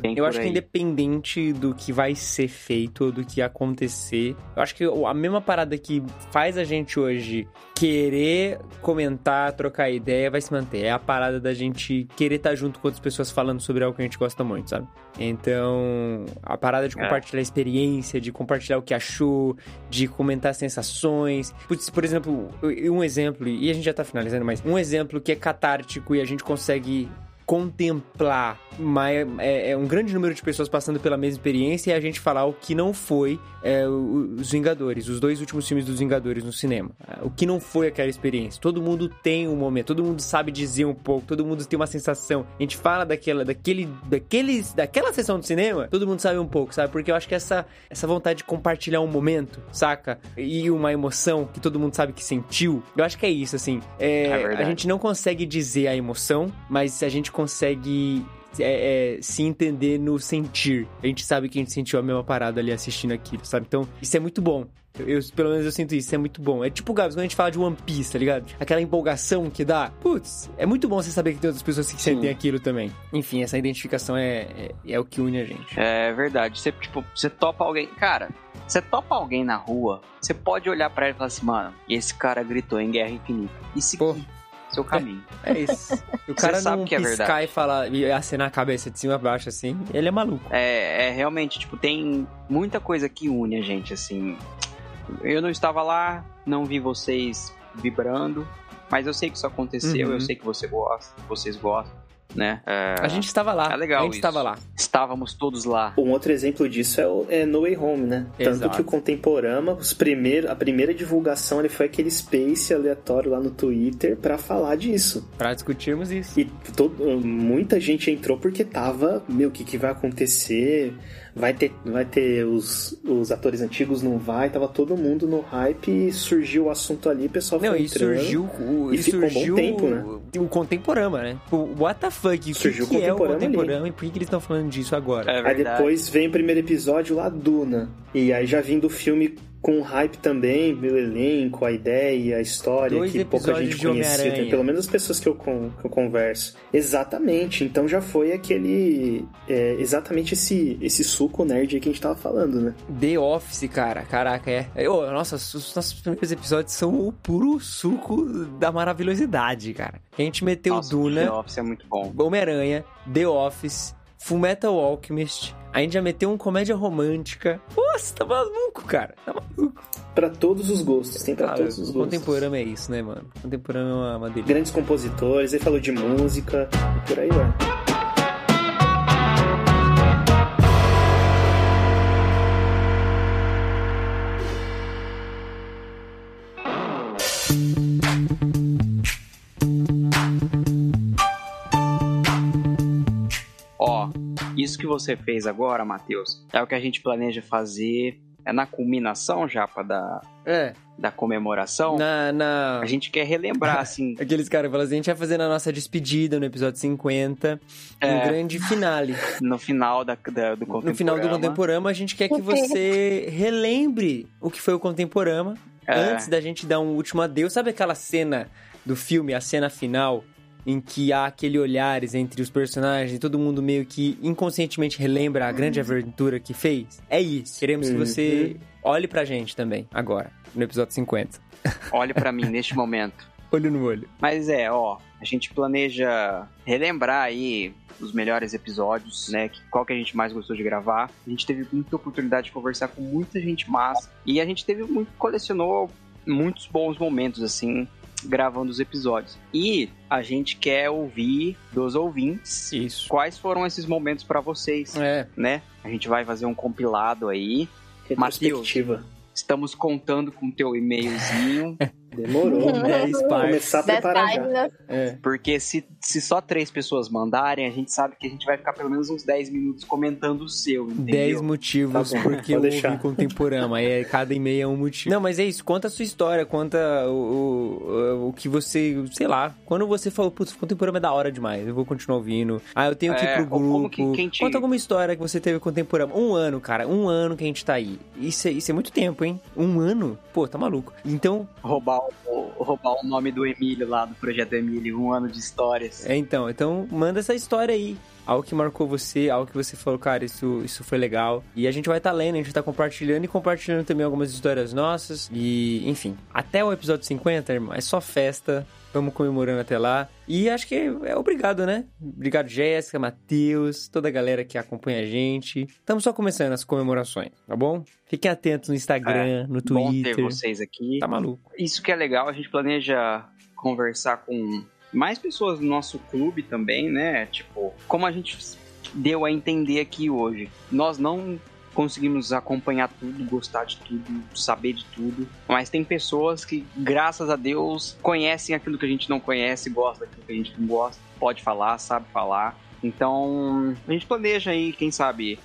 tem Eu acho que aí. independente do que vai ser feito ou do que acontecer, eu acho que a mesma parada que faz a gente hoje querer comentar, trocar ideia, vai se manter. É a parada da gente querer estar junto com outras pessoas falando sobre algo que a gente gosta muito, sabe? Então, a parada de É. compartilhar a experiência, de compartilhar o que achou, de comentar sensações. Putz, por exemplo, um exemplo, e a gente já tá finalizando, mas um exemplo que é catártico e a gente consegue contemplar uma- é, é um grande número de pessoas passando pela mesma experiência e a gente falar o que não foi é, os Vingadores, os dois últimos filmes dos Vingadores no cinema. É, O que não foi aquela experiência. Todo mundo tem um momento, todo mundo sabe dizer um pouco, todo mundo tem uma sensação. A gente fala daquela, daquele, daqueles, daquela sessão de cinema, todo mundo sabe um pouco, sabe? Porque eu acho que essa, essa vontade de compartilhar um momento, saca? E uma emoção que todo mundo sabe que sentiu, eu acho que é isso, assim. É, É a gente não consegue dizer a emoção, mas a gente consegue é, é, se entender no sentir. A gente sabe que a gente sentiu a mesma parada ali assistindo aquilo, sabe? Então, isso é muito bom. Eu, pelo menos eu sinto isso, isso é muito bom. É tipo, Gabs, quando a gente fala de One Piece, tá ligado? Aquela empolgação que dá. Putz, é muito bom você saber que tem outras pessoas que Sim. sentem aquilo também. Enfim, essa identificação é, é, é o que une a gente. É verdade. Você, tipo, você topa alguém. Cara, você topa alguém na rua, você pode olhar pra ele e falar assim, mano, esse cara gritou em Guerra Infinita. E seguir Pô. Seu caminho. É isso. O cara sabe não que é piscar verdade. e falar, e acenar a cabeça de cima a baixo assim, ele é maluco. É, é realmente, tipo, tem muita coisa que une a gente, assim. Eu não estava lá, não vi vocês vibrando, mas eu sei que isso aconteceu, Uhum. eu sei que você gosta, vocês gostam. Né? É, A gente estava lá. É legal A gente isso. estava lá. Estávamos todos lá. Um outro exemplo disso é, o, é No Way Home, né? Tanto Exato. que o Contemporama, os primeiro, a primeira divulgação ele foi aquele space aleatório lá no Twitter pra falar disso. Pra discutirmos isso. E todo, muita gente entrou porque tava, meu, o que, que vai acontecer? Vai ter, vai ter os, os atores antigos, não vai? Tava todo mundo no hype e surgiu o assunto ali, o pessoal Não, foi e surgiu o, e e ficou um bom surgiu tempo, né? o, o Contemporama, né? O what the fuck? O que, Surgiu o que é o Contemporama ali. E por que, que eles estão falando disso agora? É Aí depois vem o primeiro episódio lá, Duna. E aí já vindo o filme com hype também, o elenco, a ideia, a história, Dois que pouca gente conhecia, tem pelo menos as pessoas que eu, que eu converso. Exatamente, então já foi aquele. é, exatamente esse, esse suco nerd aí que a gente tava falando, né? The Office, cara. Caraca, é. é, ô, nossa, os nossos primeiros episódios são o puro suco da maravilhosidade, cara. A gente meteu Nossa, The Duna, Office é muito bom. Homem-Aranha, The Office, Fullmetal Alchemist. A gente já meteu um comédia romântica. Nossa, tá maluco, cara. Tá maluco. Pra todos os gostos, tem pra Cara, todos os gostos. contemporâneo é isso, né, mano? Contemporâneo é uma, uma delícia. Grandes compositores, ele falou de música, e por aí vai. Isso que você fez agora, Matheus, é o que a gente planeja fazer é na culminação, Japa, da, É, da comemoração. na... na... A gente quer relembrar, assim, Aqueles caras falam assim, a gente vai fazer na nossa despedida no episódio 50, um É. grande finale. no final da, da- do Contemporama. No final do Contemporama, a gente quer que você relembre o que foi o Contemporama É. antes da gente dar um último adeus. Sabe aquela cena do filme, a cena final, em que há aquele olhares entre os personagens e todo mundo meio que inconscientemente relembra a grande aventura que fez? É isso. Queremos que você olhe pra gente também, agora, no episódio 50. Olhe pra mim neste momento. Olho no olho. Mas é, ó, a gente planeja relembrar aí os melhores episódios, né? que- Qual que a gente mais gostou de gravar. A gente teve muita oportunidade de conversar com muita gente massa. E a gente teve muito, colecionou muitos bons momentos, assim, gravando os episódios. E a gente quer ouvir dos ouvintes Isso. quais foram esses momentos pra vocês, É, né? A gente vai fazer um compilado aí. Retrospectiva. Estamos contando com o teu e-mailzinho. Demorou, né? é Vou Sparks. começar a preparar já. Né? É. Porque se, se só três pessoas mandarem, a gente sabe que a gente vai ficar pelo menos uns 10 minutos comentando o seu, entendeu? 10 motivos Tá bom, porque eu deixar. ouvi contemporâneo. Aí é- cada e-mail é um motivo. Não, mas é isso. Conta a sua história. Conta o, o, o que você... Sei lá. Quando você falou, putz, contemporâneo é da hora demais. Eu vou continuar ouvindo. Ah, eu tenho que ir É, pro como grupo. que- quem te- Conta alguma história que você teve contemporâneo. Um ano, cara. Um ano que a gente tá aí. Isso é, isso é muito tempo, hein? Um ano? Pô, tá maluco. Então, Roubar o, roubar o nome do Emílio lá, do Projeto Emílio, um ano de histórias. É, então, então manda essa história aí. Algo que marcou você, algo que você falou, cara, isso, isso foi legal. E a gente vai estar lendo, a gente tá compartilhando e compartilhando também algumas histórias nossas. E, enfim, até o episódio 50, irmão, é só festa. Vamos comemorando até lá. E acho que é obrigado, né? Obrigado, Jéssica, Matheus, toda a galera que acompanha a gente. Estamos só começando as comemorações, tá bom? Fiquem atentos no Instagram, no Bom ter Twitter. vocês aqui. Tá maluco. Isso que é legal, a gente planeja conversar com mais pessoas do nosso clube também, né? Tipo, como a gente deu a entender aqui hoje, nós não conseguimos acompanhar tudo, gostar de tudo, saber de tudo, mas tem pessoas que, graças a Deus, conhecem aquilo que a gente não conhece, gosta daquilo que a gente não gosta, pode falar, sabe falar. Então, a gente planeja aí, quem sabe,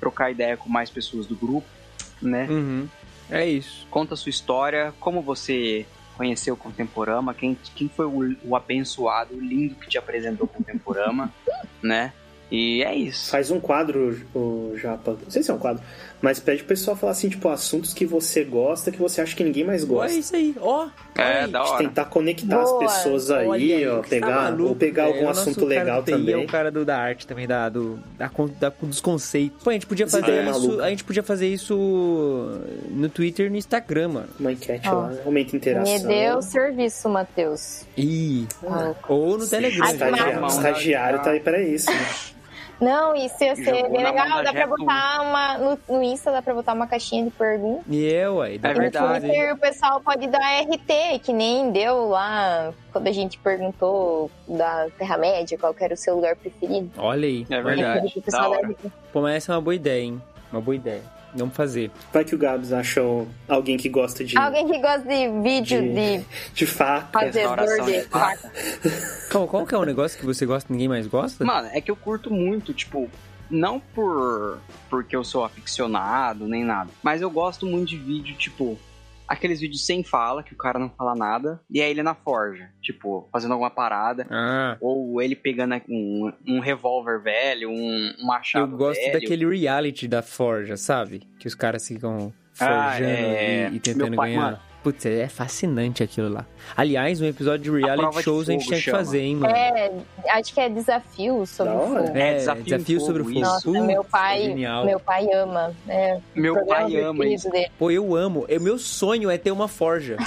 trocar ideia com mais pessoas do grupo, né? Uhum. É isso. Conta a sua história, como você conheceu o Contemporama, quem, quem foi o, o abençoado, o lindo que te apresentou o Contemporama, né? E é isso. Faz um quadro, o Japa. Não sei se é um quadro, mas pede pro pessoal falar assim, tipo, assuntos que você gosta, que você acha que ninguém mais Ó, é gosta. isso aí, ó. É, olha aí. da hora. Tentar conectar Boa. as pessoas aí, Olha ó, que você tá pegar, maluco, ou pegar velho. algum assunto legal TI É também. o cara do, da arte também, da, do, da, da- dos conceitos. Pô, a gente podia fazer é isso. A gente podia fazer isso no Twitter e no Instagram, mano. Uma enquete Ó. lá, aumenta a interação. Me deu serviço, Matheus. Ih. Ah. Ou no Telegram. Estagiário, estagiário tá aí pra isso. Né? Não, isso ia ser bem legal. Dá pra botar uma. No, no Insta dá pra botar uma caixinha de perguntas. E eu, aí, dá É verdade. Twitter o pessoal pode dar RT, que nem deu lá quando a gente perguntou da Terra-média, qual que era o seu lugar preferido. Olha aí. É verdade. Pô, mas essa é uma boa ideia, hein? Uma boa ideia. Vamos fazer. Vai que o Gabs achou alguém que gosta de, Alguém que gosta de vídeo De- de de faca. fazedor de de faca. Qual, qual que é um negócio que você gosta e ninguém mais gosta? Mano, é que eu curto muito, tipo, não por porque eu sou aficionado nem nada, mas eu gosto muito de vídeo, tipo, aqueles vídeos sem fala, que o cara não fala nada, e aí ele na forja, tipo, fazendo alguma parada, Ah, ou ele pegando um, um revólver velho, um, um machado eu gosto velho. daquele reality da Forja, sabe? Que os caras ficam Ah, forjando é. e, e tentando Meu pai- ganhar. mano. Putz, é fascinante aquilo lá. Aliás, um episódio de reality de shows a gente fogo tinha que fazer, hein, mano? É, acho que é desafio sobre Da o fogo. É, Desafio sobre o Fogo, fogo. Nossa, Putz, meu pai, genial. meu pai ama. É, Meu pai ama isso. dele. Pô, eu amo. O meu sonho é ter uma forja.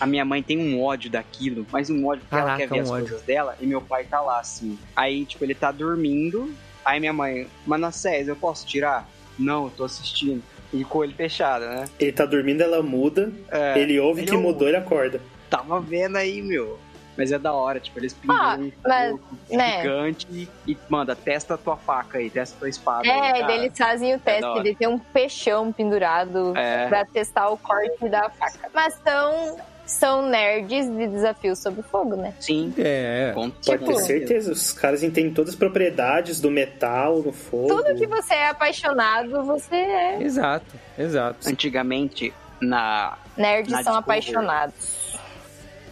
A minha mãe tem um ódio daquilo, mas um ódio porque ela Caraca, quer ver um as ódio. coisas dela e meu pai tá lá, assim. Aí, tipo, ele tá dormindo, aí minha mãe, Manassés, eu posso tirar? Não, eu tô assistindo. E com ele fechado, né? Ele tá dormindo, ela muda. É, ele ouve ele que ouve. mudou, ele acorda. tava vendo aí, meu. Mas é da hora, tipo, eles penduram Ah, um mas, né? gigante e, e manda, testa a tua faca aí, testa a tua espada. É, aí, e eles fazem o teste da hora. de ter um peixão pendurado É. pra testar o corte da faca. Mas são, são nerds de desafio sobre fogo, né? Sim, É. com Pode ter Tipo- certeza. Os caras entendem todas as propriedades do metal, do fogo. Tudo que você é apaixonado, você é. Exato, exato. Antigamente, na, Nerds Na são Discovery. apaixonados.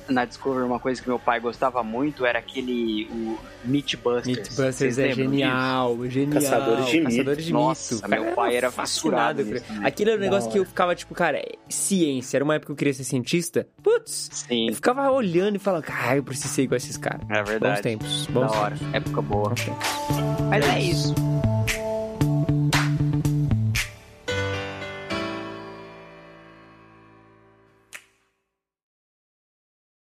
Na Discovery, uma coisa que meu pai gostava muito era aquele o Mythbusters. Mythbusters Vocês é lembram disso? genial, genial. Caçadores de mito. Caçadores de Nossa, mito. meu Cara, pai era por- nisso. Aquele era um Da negócio que eu hora. ficava tipo, cara, é ciência. Era uma época que eu queria ser cientista. Putz, Sim, eu ficava olhando e falando, cara, eu preciso ser igual a esses caras. é Bons verdade. tempos, Da bons hora, tempos. época boa. Bons tempos. Mas é isso.